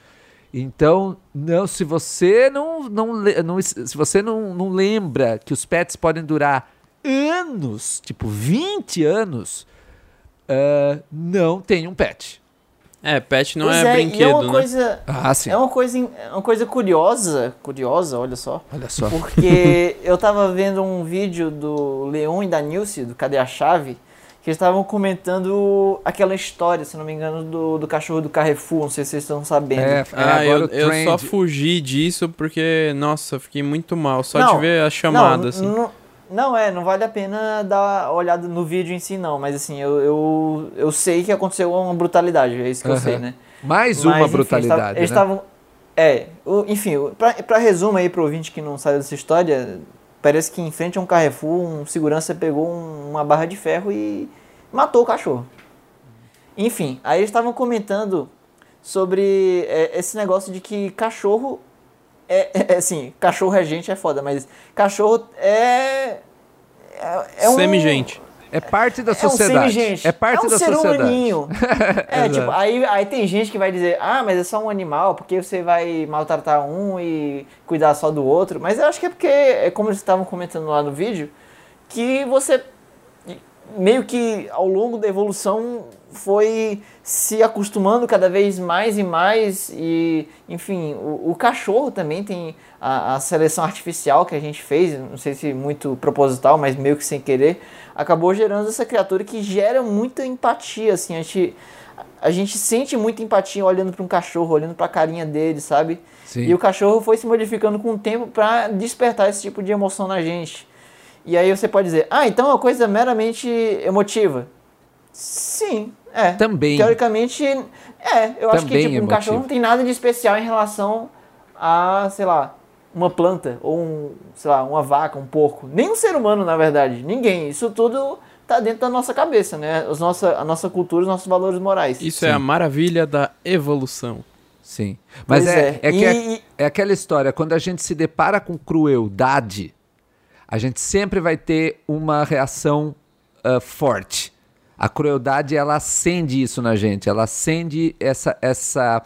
Então, não, se você não, não, não se você não, não lembra que os pets podem durar anos, tipo 20 anos, ah, não tem um pet. É, pet não Pois é, é, brinquedo, é uma né? coisa. Ah, sim. É uma coisa, é uma coisa curiosa, curiosa, olha só. Olha só. Porque eu tava vendo um vídeo do Leon e da Nilce, do Cadê a Chave, que eles estavam comentando aquela história, se não me engano, do, do cachorro do Carrefour, não sei se vocês estão sabendo. É, é Ah, eu, agora o eu só fugi disso porque, nossa, fiquei muito mal. Só Não, de ver a chamada, assim. Não, não é, não vale a pena dar uma olhada no vídeo em si, não. Mas assim, eu, eu, eu sei que aconteceu uma brutalidade, é isso que eu Aham. sei, né? Mais Mas, uma enfim, brutalidade, Eles né? estavam. É, o- enfim, pra, pra resumo aí pro ouvinte que não sabe dessa história, parece que em frente a um Carrefour, um segurança pegou um- uma barra de ferro e matou o cachorro. Enfim, aí eles estavam comentando sobre é, esse negócio de que cachorro é, é, assim, cachorro é gente é foda, mas cachorro é é, é um Semigente. É parte da é um sociedade. semigente. É parte é um da ser sociedade. humaninho. é, tipo, aí, aí tem gente que vai dizer, ah, mas é só um animal, porque você vai maltratar um e cuidar só do outro. Mas eu acho que é porque, é como eles estavam comentando lá no vídeo, que você meio que ao longo da evolução foi se acostumando cada vez mais e mais e enfim o, o cachorro também tem a, a seleção artificial que a gente fez não sei se muito proposital mas meio que sem querer acabou gerando essa criatura que gera muita empatia assim a gente a gente sente muita empatia olhando para um cachorro olhando para a carinha dele sabe Sim. e o cachorro foi se modificando com o tempo para despertar esse tipo de emoção na gente e aí você pode dizer, ah, então é uma coisa meramente emotiva. Sim, é. Também. Teoricamente, é. Eu acho que Também tipo, um emotivo. cachorro não tem nada de especial em relação a, sei lá, uma planta, ou um, sei lá, uma vaca, um porco. Nem um ser humano, na verdade. Ninguém. Isso tudo tá dentro da nossa cabeça, né? Os nossa, a nossa cultura, os nossos valores morais. Isso é a maravilha da evolução. Sim. Mas Pois é, é. é, que é, E- é aquela história, quando a gente se depara com crueldade, a gente sempre vai ter uma reação ah, forte. A crueldade, ela acende isso na gente, ela acende essa. essa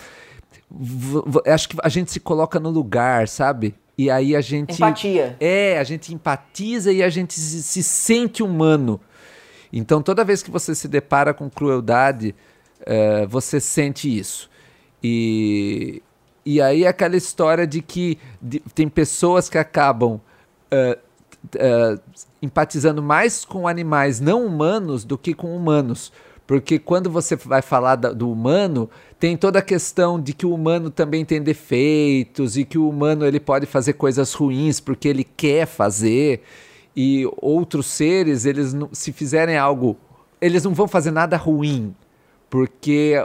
acho que a gente se coloca no lugar, sabe? E aí a gente. Empatia. É, a gente empatiza e a gente se, se sente humano. Então, toda vez que você se depara com crueldade, eh, você sente isso. E, e aí é aquela história de que de- tem pessoas que acabam ah, ah, empatizando mais com animais não humanos do que com humanos. Porque quando você vai falar do humano, tem toda a questão de que o humano também tem defeitos e que o humano ele pode fazer coisas ruins porque ele quer fazer. E outros seres, eles se fizerem algo, eles não vão fazer nada ruim, porque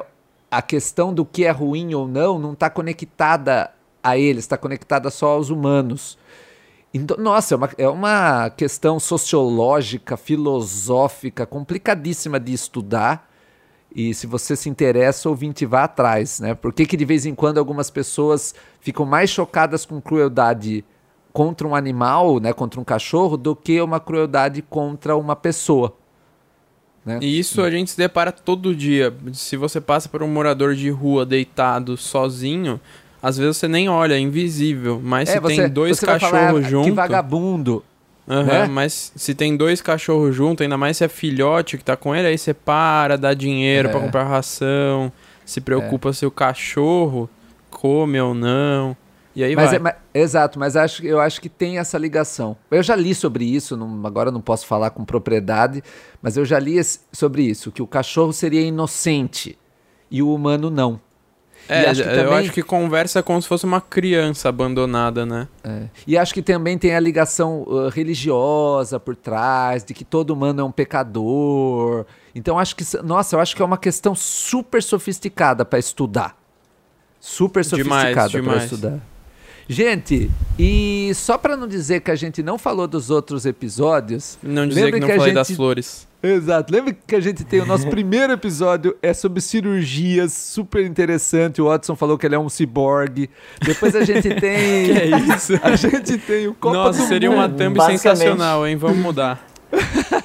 a questão do que é ruim ou não não está conectada a eles, está conectada só aos humanos. Então, nossa, é uma, é uma questão sociológica, filosófica, complicadíssima de estudar. E se você se interessa, ouvinte, vá atrás, né? Por que, que de vez em quando algumas pessoas ficam mais chocadas com crueldade contra um animal, né, contra um cachorro, do que uma crueldade contra uma pessoa? Né? E isso a gente se depara todo dia. Se você passa por um morador de rua deitado sozinho, às vezes você nem olha, é invisível. Mas se tem dois você vai falar, cachorros "Ah, junto. Que vagabundo. Aham, né? Mas se tem dois cachorros junto, ainda mais se é filhote que tá com ele, aí você para, dá dinheiro É. pra comprar ração, se preocupa se o cachorro come ou não. E aí Mas vai. é- mas- exato, mas acho, eu acho que tem essa ligação. Eu já li sobre isso, não- agora não posso falar com propriedade, mas eu já li esse- sobre isso, que o cachorro seria inocente e o humano não. É, e acho que eu também- acho que conversa como se fosse uma criança abandonada, né? É. E acho que também tem a ligação uh, religiosa por trás, de que todo humano é um pecador. Então acho que, nossa, eu acho que é uma questão super sofisticada para estudar. Super sofisticada para estudar. Gente, e só para não dizer que a gente não falou dos outros episódios, Não dizer que não que falei das gente- flores. Exato. Lembra que a gente tem o nosso primeiro episódio é sobre cirurgias, super interessante. O Watson falou que ele é um ciborgue. Depois a gente tem. Que é isso? A gente tem o Copa Nossa, do seria Mundo. uma thumb sensacional, hein? Vamos mudar.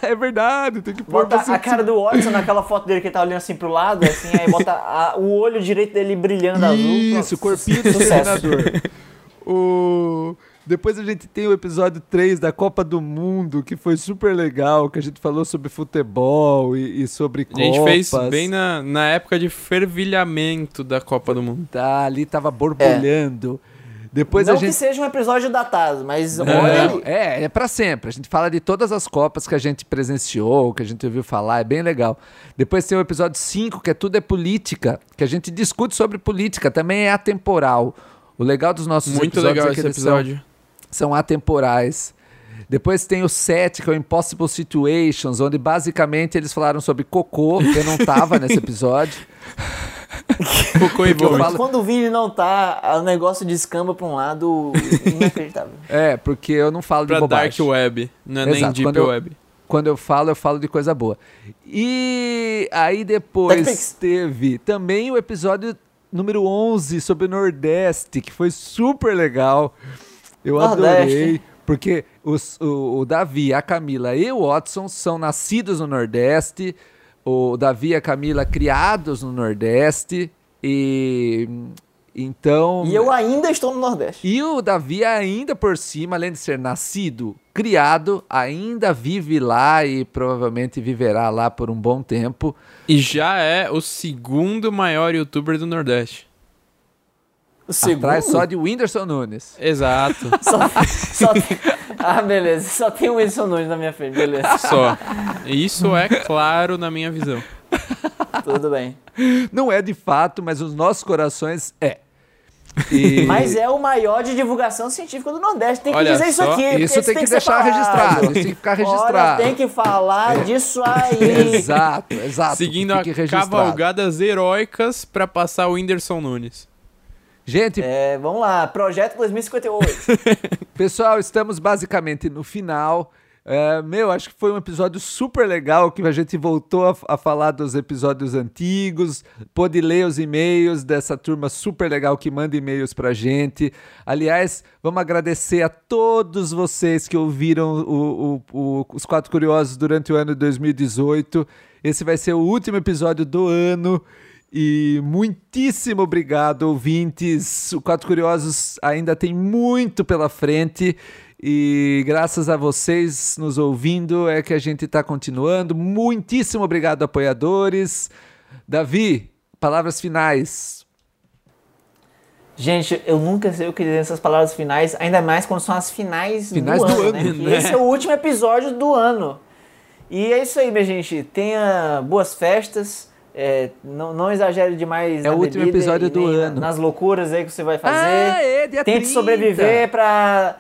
É verdade, tem que pôr Bota a cara do Watson naquela foto dele que ele tá olhando assim pro lado, assim, aí bota a- o olho direito dele brilhando azul. Isso, o Pronto, corpinho do. Exterminador. o... Depois a gente tem o episódio 3 da Copa do Mundo, que foi super legal, que a gente falou sobre futebol e, e sobre A gente fez copas. bem na, na época de fervilhamento da Copa do Mundo. Tá, ali tava borbulhando. Depois Não a gente que seja um episódio datado, mas olha aí. é, é pra sempre. A gente fala de todas as copas que a gente presenciou, que a gente ouviu falar, é bem legal. Depois tem o episódio 5, que é Tudo é Política, que a gente discute sobre política, também é atemporal. O legal dos nossos Muito episódios legal é que esse eles episódio. São, são atemporais. Depois tem o 7, que é o Impossible Situations, onde basicamente eles falaram sobre cocô, que eu não tava nesse episódio. Cocô e falo- Quando o Vini não tá, o negócio descamba pra um lado inacreditável. É, porque eu não falo de Pra bobagem. Dark Web, não é nem Exato, Deep quando eu- Web. Quando eu falo, eu falo de coisa boa. E aí depois teve também o episódio número 11 sobre o Nordeste, que foi super legal. Eu Nordeste. adorei, porque os- o, o Davi, a Camila e o Watson são nascidos no Nordeste. O Davi e a Camila criados no Nordeste. E então. E eu ainda estou no Nordeste. E o Davi ainda por cima, além de ser nascido, criado, ainda vive lá e provavelmente viverá lá por um bom tempo. E já é o segundo maior youtuber do Nordeste. O segundo. Atrás só de Whindersson Nunes. Exato. Só, só tem... Ah, beleza. Só tem o Wilson Nunes na minha frente, beleza. Só. Isso é claro na minha visão. Tudo bem. Não é de fato, mas os nossos corações é. E Mas é o maior de divulgação científica do Nordeste. Tem que Olha dizer isso só, aqui. porque isso tem que ser deixar registrado, isso tem que ficar registrado. Olha, tem que falar disso aí. Exato, exato. Seguindo a cavalgadas heróicas pra passar o Whindersson Nunes. Gente, É, vamos lá. Projeto 2058. Pessoal, estamos basicamente no final. É, meu, acho que foi um episódio super legal que a gente voltou a, a falar dos episódios antigos, pôde ler os e-mails dessa turma super legal que manda e-mails pra gente. Aliás, vamos agradecer a todos vocês que ouviram o- o- o- os Quatro Curiosos durante o ano de 2018. Esse vai ser o último episódio do ano. E muitíssimo obrigado, ouvintes. O Quatro Curiosos ainda tem muito pela frente. E graças a vocês nos ouvindo é que a gente está continuando. Muitíssimo obrigado, apoiadores. Davi, palavras finais. Gente, eu nunca sei o que dizer nessas palavras finais, ainda mais quando são as finais, Finais do, do ano, ano, né? né? Esse é o último episódio do ano. E é isso aí, minha gente. Tenha boas festas. É, não, não exagere demais É o último episódio e do na- ano. nas loucuras aí que você vai fazer. Ah, é, dia Tente 30. sobreviver pra...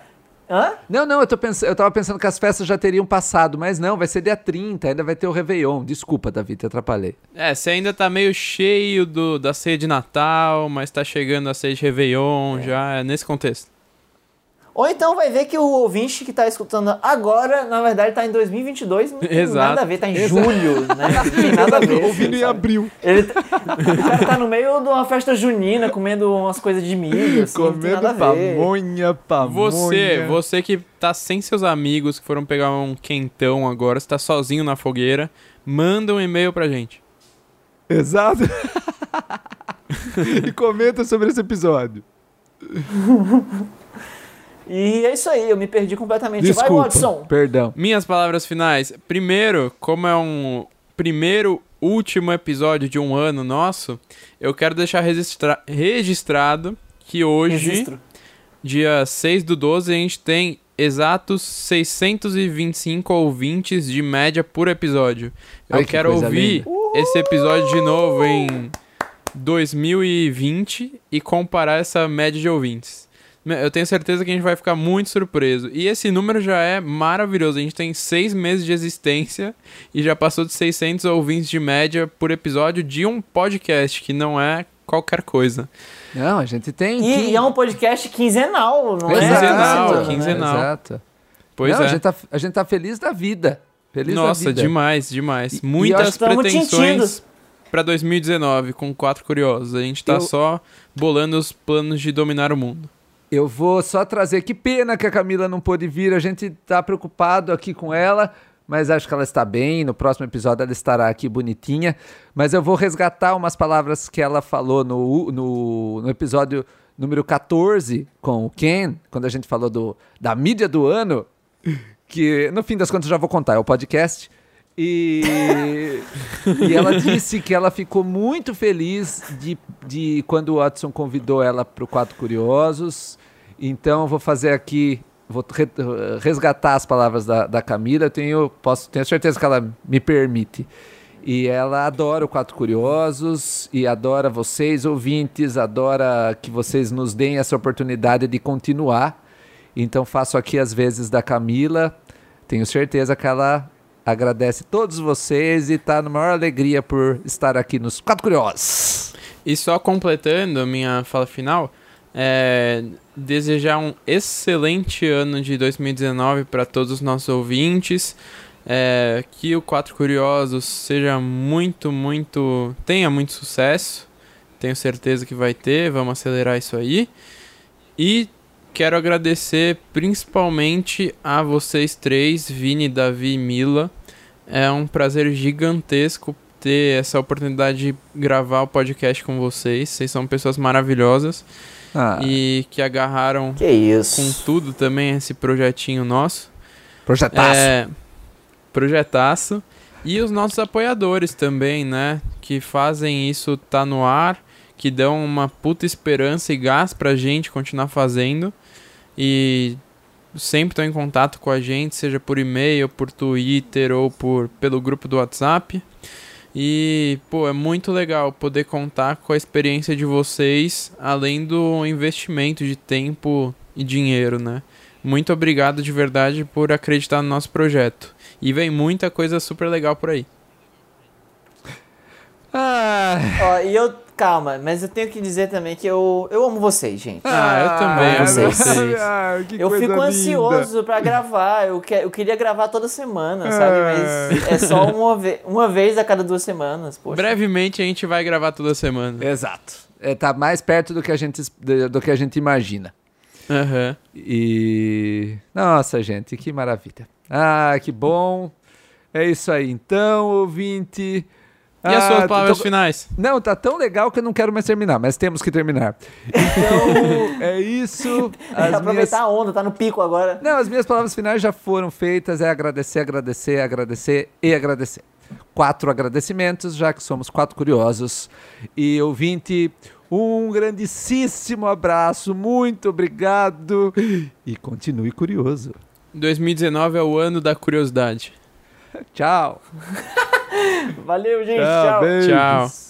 Hã? Não, não, eu, tô pensando, eu tava pensando que as festas já teriam passado, mas não, vai ser dia 30, ainda vai ter o Réveillon. Desculpa, Davi, te atrapalhei. É, você ainda tá meio cheio do, da ceia de Natal, mas tá chegando a ceia de Réveillon já, é nesse contexto. Ou então vai ver que o ouvinte que tá escutando agora, na verdade, tá em 2022, não tem Exato. nada a ver, tá em julho, né? Não tem nada a ver. Ouvindo em sabe? abril. Ele tá, o cara tá no meio de uma festa junina, comendo umas coisas de milho, assim, não tem nada a ver. pamonha, pamonha. Você, você que tá sem seus amigos, que foram pegar um quentão agora, você tá sozinho na fogueira, manda um e-mail pra gente. Exato. e comenta sobre esse episódio. E é isso aí, eu me perdi completamente. Vai, Desculpa, Watson. perdão. Minhas palavras finais. Primeiro, como é um primeiro, último episódio de um ano nosso, eu quero deixar registra- registrado que hoje, Registro. dia 6 do 12, a gente tem exatos 625 ouvintes de média por episódio. Eu Ai, que quero coisa ouvir esse episódio de novo em 2020 e comparar essa média de ouvintes. Eu tenho certeza que a gente vai ficar muito surpreso. E esse número já é maravilhoso. A gente tem seis meses de existência e já passou de 600 ouvintes de média por episódio de um podcast, que não é qualquer coisa. Não, a gente tem. E, e é um podcast quinzenal, não é? Quinzenal, né? quinzenal. Exato. Pois Não, é. A gente, tá, a gente tá feliz da vida. Feliz Nossa, da vida. demais, demais. E- e Muitas tamo pretensões pra 2019 com quatro curiosos. A gente tá Eu- só bolando os planos de dominar o mundo. Eu vou só trazer. Que pena que a Camila não pôde vir. A gente tá preocupado aqui com ela, mas acho que ela está bem. No próximo episódio ela estará aqui bonitinha. Mas eu vou resgatar umas palavras que ela falou no, no, no episódio número 14 com o Ken, quando a gente falou do, da mídia do ano. Que no fim das contas já vou contar, é o podcast. E, e ela disse que ela ficou muito feliz de, de quando o Watson convidou ela para o Quatro Curiosos. Então vou fazer aqui, vou re- resgatar as palavras da, da Camila. Tenho, posso, tenho certeza que ela me permite. E ela adora o Quatro Curiosos e adora vocês, ouvintes, adora que vocês nos deem essa oportunidade de continuar. Então faço aqui as vezes da Camila. Tenho certeza que ela agradece todos vocês e está na maior alegria por estar aqui nos Quatro Curiosos. E só completando a minha fala final, é, desejar um excelente ano de 2019 para todos os nossos ouvintes. é, que o Quatro Curiosos seja muito, muito. tenha muito sucesso. Tenho certeza que vai ter. Vamos acelerar isso aí. E quero agradecer principalmente a vocês três, Vini, Davi e Mila. É um prazer gigantesco ter essa oportunidade de gravar o podcast com vocês. Vocês são pessoas maravilhosas Ah, e que agarraram Que isso. com tudo também esse projetinho nosso. projetaço. É, projetaço. E os nossos apoiadores também, né? Que fazem isso tá no ar, que dão uma puta esperança e gás pra gente continuar fazendo. E sempre estão em contato com a gente, seja por e-mail, por Twitter ou por pelo grupo do WhatsApp. E, pô, é muito legal poder contar com a experiência de vocês, além do investimento de tempo e dinheiro, né? Muito obrigado de verdade por acreditar no nosso projeto. E vem muita coisa super legal por aí. Ah, Ó, e eu, calma, mas eu tenho que dizer também que eu, eu amo vocês, gente. Ah, eu também amo vocês. ah, que Eu coisa fico linda. ansioso pra gravar. Eu, que, eu queria gravar toda semana, sabe? Ah. Mas é só uma, ve uma vez a cada duas semanas. Poxa. Brevemente a gente vai gravar toda semana. Exato. É, tá mais perto do que a gente, do do que a gente imagina. Aham. E. Nossa, gente, que maravilha. Ah, que bom. É isso aí, então, ouvinte. E as Ah, suas palavras tô- finais? Não, tá tão legal que eu não quero mais terminar, mas temos que terminar. Então, é isso. As Aproveitar minhas... a onda, tá no pico agora. Não, as minhas palavras finais já foram feitas. É agradecer, agradecer, agradecer e agradecer. Quatro agradecimentos, já que somos quatro curiosos. E ouvinte, Um grandíssimo abraço, muito obrigado e continue curioso. 2019 é o ano da curiosidade. Tchau. Valeu, gente. Tchau. tchau.